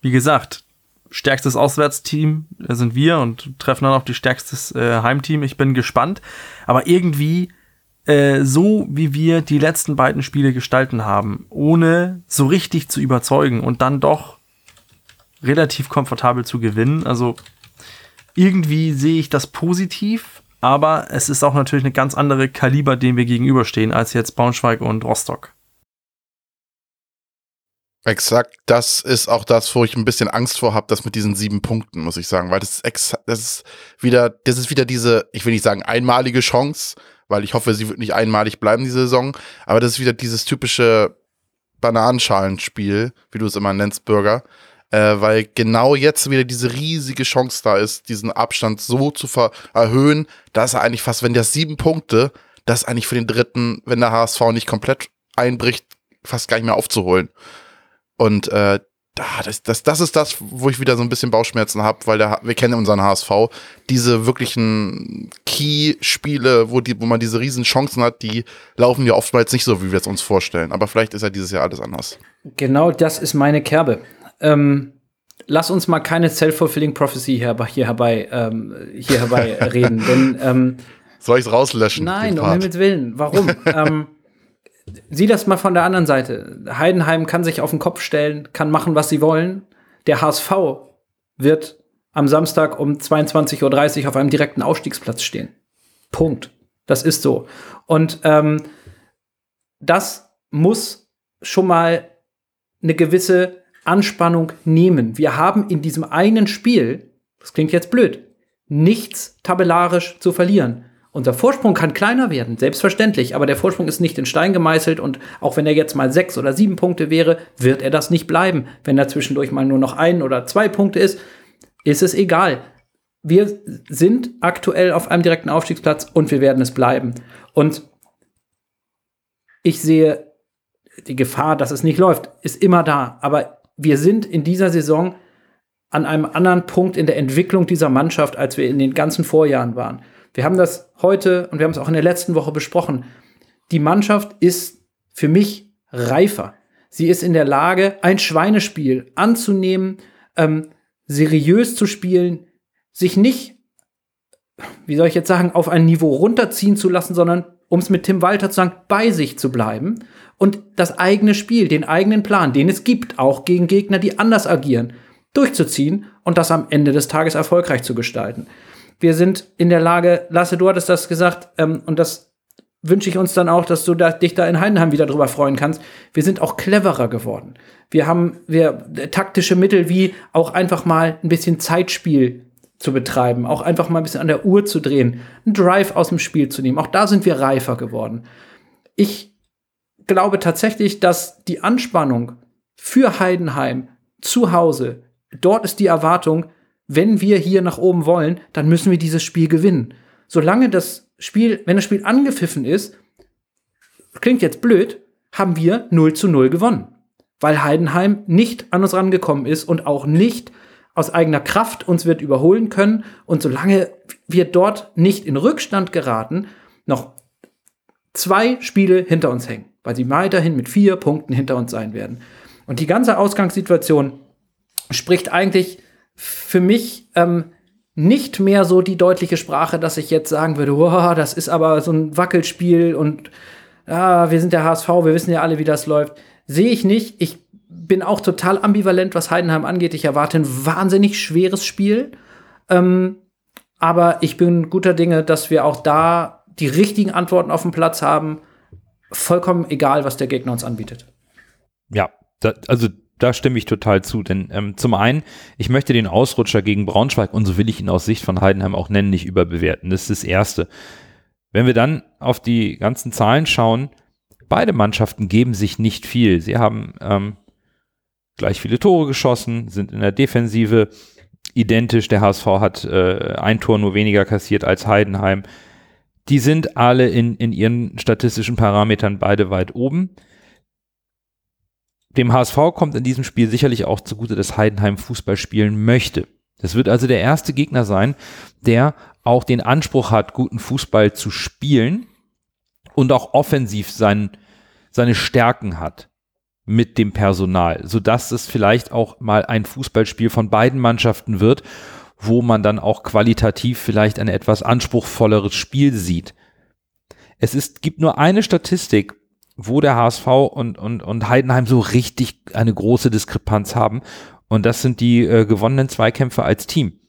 wie gesagt, stärkstes Auswärtsteam sind wir und treffen dann auf die stärkstes äh, Heimteam. Ich bin gespannt. Aber irgendwie äh, so, wie wir die letzten beiden Spiele gestalten haben, ohne so richtig zu überzeugen und dann doch relativ komfortabel zu gewinnen. Also irgendwie sehe ich das positiv, aber es ist auch natürlich eine ganz andere Kaliber, dem wir gegenüberstehen, als jetzt Braunschweig und Rostock. Exakt, das ist auch das, wo ich ein bisschen Angst vor habe, das mit diesen sieben Punkten, muss ich sagen, weil das ist, das ist wieder, das ist wieder diese, ich will nicht sagen einmalige Chance, weil ich hoffe, sie wird nicht einmalig bleiben, diese Saison, aber das ist wieder dieses typische Bananenschalenspiel, wie du es immer nennst, Bürger, äh, weil genau jetzt wieder diese riesige Chance da ist, diesen Abstand so zu erhöhen, dass er eigentlich fast, wenn der sieben Punkte, das eigentlich für den dritten, wenn der HSV nicht komplett einbricht, fast gar nicht mehr aufzuholen. Und äh, das, das, das ist das, wo ich wieder so ein bisschen Bauchschmerzen habe, weil der, wir kennen unseren HSV. Diese wirklichen Key-Spiele, wo, die, wo man diese riesen Chancen hat, die laufen ja oftmals nicht so, wie wir es uns vorstellen. Aber vielleicht ist ja dieses Jahr alles anders. Genau das ist meine Kerbe. Ähm, lass uns mal keine self-fulfilling prophecy hier, hier herbei, ähm, hier herbei reden. Denn, ähm, Soll ich es rauslöschen? Nein, um Himmels Willen. Warum? ähm, sieh das mal von der anderen Seite. Heidenheim kann sich auf den Kopf stellen, kann machen, was sie wollen. Der HSV wird am Samstag um 22.30 Uhr auf einem direkten Ausstiegsplatz stehen. Punkt. Das ist so. Und ähm, das muss schon mal eine gewisse Anspannung nehmen. Wir haben in diesem einen Spiel, das klingt jetzt blöd, nichts tabellarisch zu verlieren. Unser Vorsprung kann kleiner werden, selbstverständlich, aber der Vorsprung ist nicht in Stein gemeißelt und auch wenn er jetzt mal sechs oder sieben Punkte wäre, wird er das nicht bleiben. Wenn er zwischendurch mal nur noch ein oder zwei Punkte ist, ist es egal. Wir sind aktuell auf einem direkten Aufstiegsplatz und wir werden es bleiben. Und ich sehe die Gefahr, dass es nicht läuft, ist immer da. Aber wir sind in dieser Saison an einem anderen Punkt in der Entwicklung dieser Mannschaft, als wir in den ganzen Vorjahren waren. Wir haben das heute und wir haben es auch in der letzten Woche besprochen. Die Mannschaft ist für mich reifer. Sie ist in der Lage, ein Schweinespiel anzunehmen, ähm, seriös zu spielen, sich nicht, wie soll ich jetzt sagen, auf ein Niveau runterziehen zu lassen, sondern, um es mit Tim Walter zu sagen, bei sich zu bleiben und das eigene Spiel, den eigenen Plan, den es gibt, auch gegen Gegner, die anders agieren, durchzuziehen und das am Ende des Tages erfolgreich zu gestalten. Wir sind in der Lage, Lasse, du hattest das gesagt, ähm, und das wünsche ich uns dann auch, dass du da, dich da in Heidenheim wieder drüber freuen kannst. Wir sind auch cleverer geworden. Wir haben wir taktische Mittel wie auch einfach mal ein bisschen Zeitspiel zu betreiben, auch einfach mal ein bisschen an der Uhr zu drehen, einen Drive aus dem Spiel zu nehmen. Auch da sind wir reifer geworden. Ich glaube tatsächlich, dass die Anspannung für Heidenheim zu Hause, dort ist die Erwartung, wenn wir hier nach oben wollen, dann müssen wir dieses Spiel gewinnen. Solange das Spiel, wenn das Spiel angepfiffen ist, klingt jetzt blöd, haben wir 0 zu 0 gewonnen. Weil Heidenheim nicht an uns rangekommen ist und auch nicht aus eigener Kraft uns wird überholen können. Und solange wir dort nicht in Rückstand geraten, noch zwei Spiele hinter uns hängen, weil sie weiterhin mit vier Punkten hinter uns sein werden. Und die ganze Ausgangssituation spricht eigentlich für mich ähm, nicht mehr so die deutliche Sprache, dass ich jetzt sagen würde, wow, das ist aber so ein Wackelspiel und ah, wir sind der HSV, wir wissen ja alle, wie das läuft. Sehe ich nicht. Ich bin auch total ambivalent, was Heidenheim angeht. Ich erwarte ein wahnsinnig schweres Spiel. Ähm, aber ich bin guter Dinge, dass wir auch da die richtigen Antworten auf dem Platz haben. Vollkommen egal, was der Gegner uns anbietet. Ja, da, also da stimme ich total zu. Denn ähm, zum einen, ich möchte den Ausrutscher gegen Braunschweig, und so will ich ihn aus Sicht von Heidenheim auch nennen, nicht überbewerten. Das ist das Erste. Wenn wir dann auf die ganzen Zahlen schauen, beide Mannschaften geben sich nicht viel. Sie haben ähm, gleich viele Tore geschossen, sind in der Defensive identisch. Der HSV hat äh, ein Tor nur weniger kassiert als Heidenheim. Die sind alle in, in ihren statistischen Parametern beide weit oben. Dem HSV kommt in diesem Spiel sicherlich auch zugute, dass Heidenheim Fußball spielen möchte. Das wird also der erste Gegner sein, der auch den Anspruch hat, guten Fußball zu spielen und auch offensiv sein, seine Stärken hat mit dem Personal, sodass es vielleicht auch mal ein Fußballspiel von beiden Mannschaften wird, wo man dann auch qualitativ vielleicht ein etwas anspruchsvolleres Spiel sieht. Es ist, gibt nur eine Statistik, wo der HSV und, und, und Heidenheim so richtig eine große Diskrepanz haben. Und das sind die äh, gewonnenen Zweikämpfe als Team.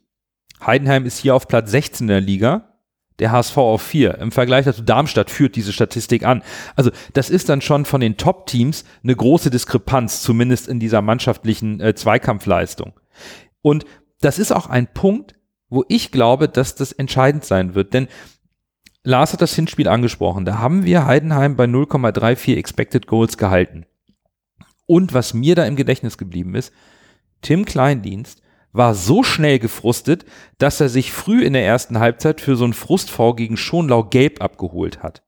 Heidenheim ist hier auf Platz 16 in der Liga der HSV auf vier. Im Vergleich dazu Darmstadt führt diese Statistik an. Also das ist dann schon von den Top-Teams eine große Diskrepanz, zumindest in dieser mannschaftlichen äh, Zweikampfleistung. Und das ist auch ein Punkt, wo ich glaube, dass das entscheidend sein wird. Denn Lars hat das Hinspiel angesprochen. Da haben wir Heidenheim bei 0,34 Expected Goals gehalten. Und was mir da im Gedächtnis geblieben ist, Tim Kleindienst war so schnell gefrustet, dass er sich früh in der ersten Halbzeit für so ein Frustvor gegen Schonlau gelb abgeholt hat.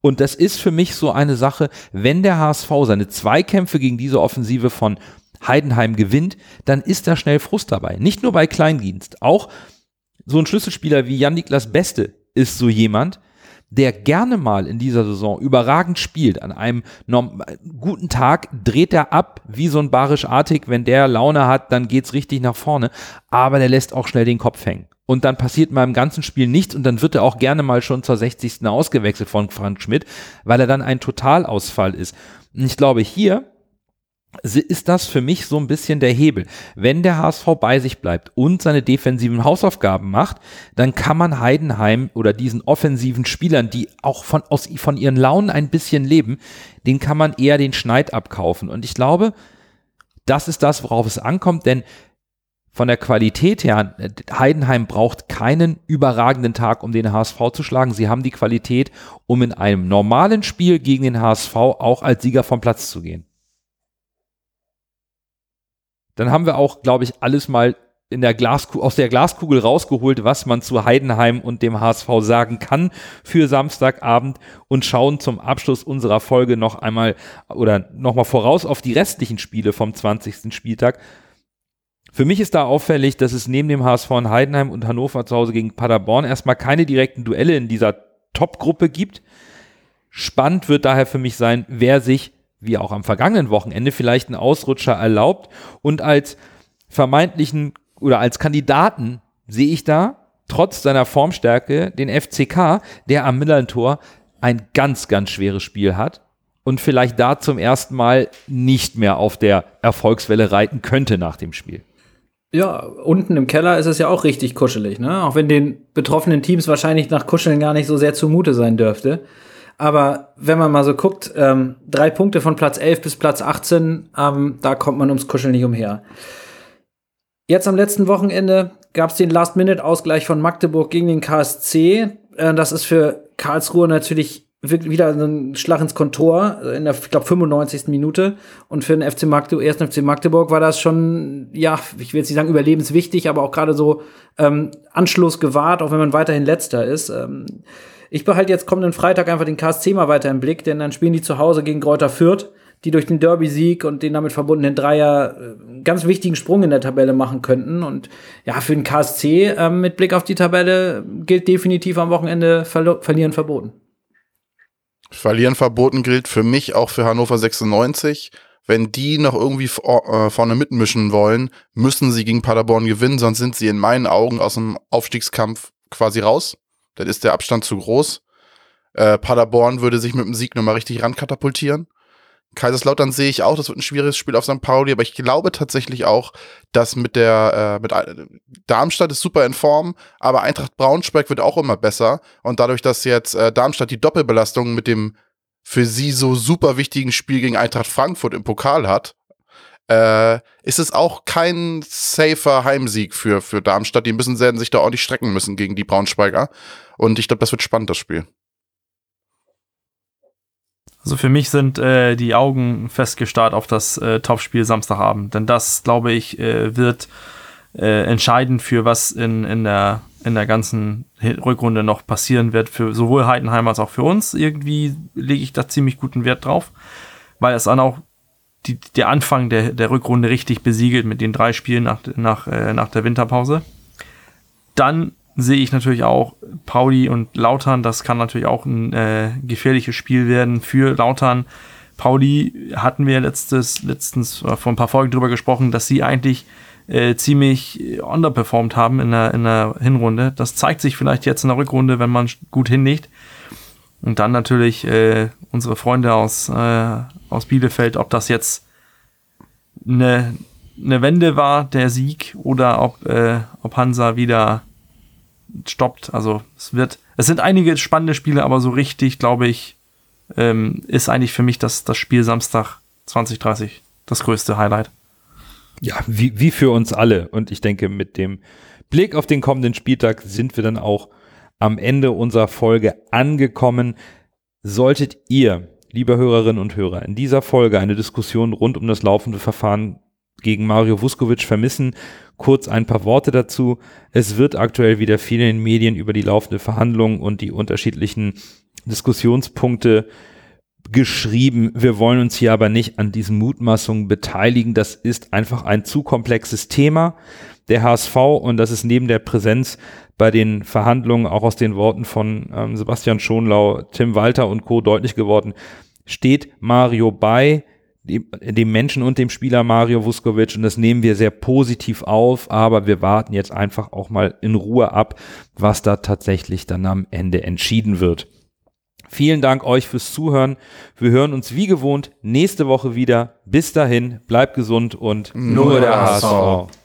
Und das ist für mich so eine Sache, wenn der HSV seine Zweikämpfe gegen diese Offensive von Heidenheim gewinnt, dann ist da schnell Frust dabei. Nicht nur bei Kleindienst, auch so ein Schlüsselspieler wie Jan-Niklas Beste ist so jemand, der gerne mal in dieser Saison überragend spielt. An einem guten Tag dreht er ab wie so ein Barisch Artig. Wenn der Laune hat, dann geht's richtig nach vorne. Aber der lässt auch schnell den Kopf hängen. Und dann passiert mal im ganzen Spiel nichts und dann wird er auch gerne mal schon zur 60. ausgewechselt von Frank Schmidt, weil er dann ein Totalausfall ist. Und ich glaube, hier ist das für mich so ein bisschen der Hebel. Wenn der HSV bei sich bleibt und seine defensiven Hausaufgaben macht, dann kann man Heidenheim oder diesen offensiven Spielern, die auch von, aus, von ihren Launen ein bisschen leben, den kann man eher den Schneid abkaufen. Und ich glaube, das ist das, worauf es ankommt, denn von der Qualität her, Heidenheim braucht keinen überragenden Tag, um den HSV zu schlagen. Sie haben die Qualität, um in einem normalen Spiel gegen den HSV auch als Sieger vom Platz zu gehen dann haben wir auch, glaube ich, alles mal in der Glaskugel, aus der Glaskugel rausgeholt, was man zu Heidenheim und dem HSV sagen kann für Samstagabend und schauen zum Abschluss unserer Folge noch einmal oder nochmal voraus auf die restlichen Spiele vom 20. Spieltag. Für mich ist da auffällig, dass es neben dem HSV in Heidenheim und Hannover zu Hause gegen Paderborn erstmal keine direkten Duelle in dieser Top-Gruppe gibt. Spannend wird daher für mich sein, wer sich wie auch am vergangenen Wochenende, vielleicht einen Ausrutscher erlaubt. Und als vermeintlichen oder als Kandidaten sehe ich da trotz seiner Formstärke den FCK, der am Millern-Tor ein ganz, ganz schweres Spiel hat und vielleicht da zum ersten Mal nicht mehr auf der Erfolgswelle reiten könnte nach dem Spiel. Ja, unten im Keller ist es ja auch richtig kuschelig, ne? Auch wenn den betroffenen Teams wahrscheinlich nach Kuscheln gar nicht so sehr zumute sein dürfte. Aber wenn man mal so guckt, ähm, drei Punkte von Platz 11 bis Platz 18, ähm, da kommt man ums Kuscheln nicht umher. Jetzt am letzten Wochenende gab es den Last-Minute-Ausgleich von Magdeburg gegen den KSC. Äh, das ist für Karlsruhe natürlich wieder ein Schlag ins Kontor in der, ich glaube, 95. Minute. Und für den FC Magdeburg, ersten FC Magdeburg war das schon, ja, ich will jetzt nicht sagen überlebenswichtig, aber auch gerade so ähm, Anschluss gewahrt, auch wenn man weiterhin letzter ist. Ähm, ich behalte jetzt kommenden Freitag einfach den KSC mal weiter im Blick, denn dann spielen die zu Hause gegen Kräuter Fürth, die durch den Derby-Sieg und den damit verbundenen Dreier äh, einen ganz wichtigen Sprung in der Tabelle machen könnten. Und ja, für den KSC äh, mit Blick auf die Tabelle gilt definitiv am Wochenende verlieren verboten. Verlieren verboten gilt für mich auch für Hannover 96 wenn die noch irgendwie äh, vorne mitmischen wollen, müssen sie gegen Paderborn gewinnen, sonst sind sie in meinen Augen aus dem Aufstiegskampf quasi raus. Dann ist der Abstand zu groß. Äh, Paderborn würde sich mit dem Sieg nochmal richtig rankatapultieren. Kaiserslautern sehe ich auch, das wird ein schwieriges Spiel auf St. Pauli, aber ich glaube tatsächlich auch, dass mit der, äh, mit Darmstadt ist super in Form, aber Eintracht Braunschweig wird auch immer besser und dadurch, dass jetzt äh, Darmstadt die Doppelbelastung mit dem für sie so super wichtigen Spiel gegen Eintracht Frankfurt im Pokal hat, äh, ist es auch kein safer Heimsieg für, für Darmstadt. Die müssen werden sich da ordentlich strecken müssen gegen die Braunschweiger. Und ich glaube, das wird spannend, das Spiel. Also für mich sind äh, die Augen festgestarrt auf das äh, Topspiel Samstagabend, denn das, glaube ich, äh, wird äh, entscheidend für was in, in, der, in der ganzen Rückrunde noch passieren wird, für sowohl Heidenheim als auch für uns. Irgendwie lege ich da ziemlich guten Wert drauf, weil es dann auch die, der Anfang der, der Rückrunde richtig besiegelt mit den drei Spielen nach, nach, äh, nach der Winterpause. Dann sehe ich natürlich auch Pauli und Lautern. Das kann natürlich auch ein äh, gefährliches Spiel werden für Lautern. Pauli hatten wir letztes, letztens äh, vor ein paar Folgen drüber gesprochen, dass sie eigentlich äh, ziemlich underperformed haben in der, in der Hinrunde. Das zeigt sich vielleicht jetzt in der Rückrunde, wenn man gut hinlegt. Und dann natürlich äh, unsere Freunde aus, äh, aus Bielefeld, ob das jetzt eine, eine Wende war, der Sieg, oder ob, äh, ob Hansa wieder stoppt. Also es wird, es sind einige spannende Spiele, aber so richtig, glaube ich, ähm, ist eigentlich für mich das, das Spiel Samstag 2030 das größte Highlight. Ja, wie, wie für uns alle. Und ich denke, mit dem Blick auf den kommenden Spieltag sind wir dann auch am Ende unserer Folge angekommen. Solltet ihr, liebe Hörerinnen und Hörer, in dieser Folge eine Diskussion rund um das laufende Verfahren gegen Mario Vuskovic vermissen. Kurz ein paar Worte dazu. Es wird aktuell wieder viel in den Medien über die laufende Verhandlung und die unterschiedlichen Diskussionspunkte geschrieben. Wir wollen uns hier aber nicht an diesen Mutmaßungen beteiligen. Das ist einfach ein zu komplexes Thema. Der HSV, und das ist neben der Präsenz bei den Verhandlungen auch aus den Worten von ähm, Sebastian Schonlau, Tim Walter und Co. deutlich geworden, steht Mario bei dem Menschen und dem Spieler Mario Vuskovic und das nehmen wir sehr positiv auf, aber wir warten jetzt einfach auch mal in Ruhe ab, was da tatsächlich dann am Ende entschieden wird. Vielen Dank euch fürs Zuhören. Wir hören uns wie gewohnt nächste Woche wieder. Bis dahin, bleibt gesund und nur, nur der HSV. HSV.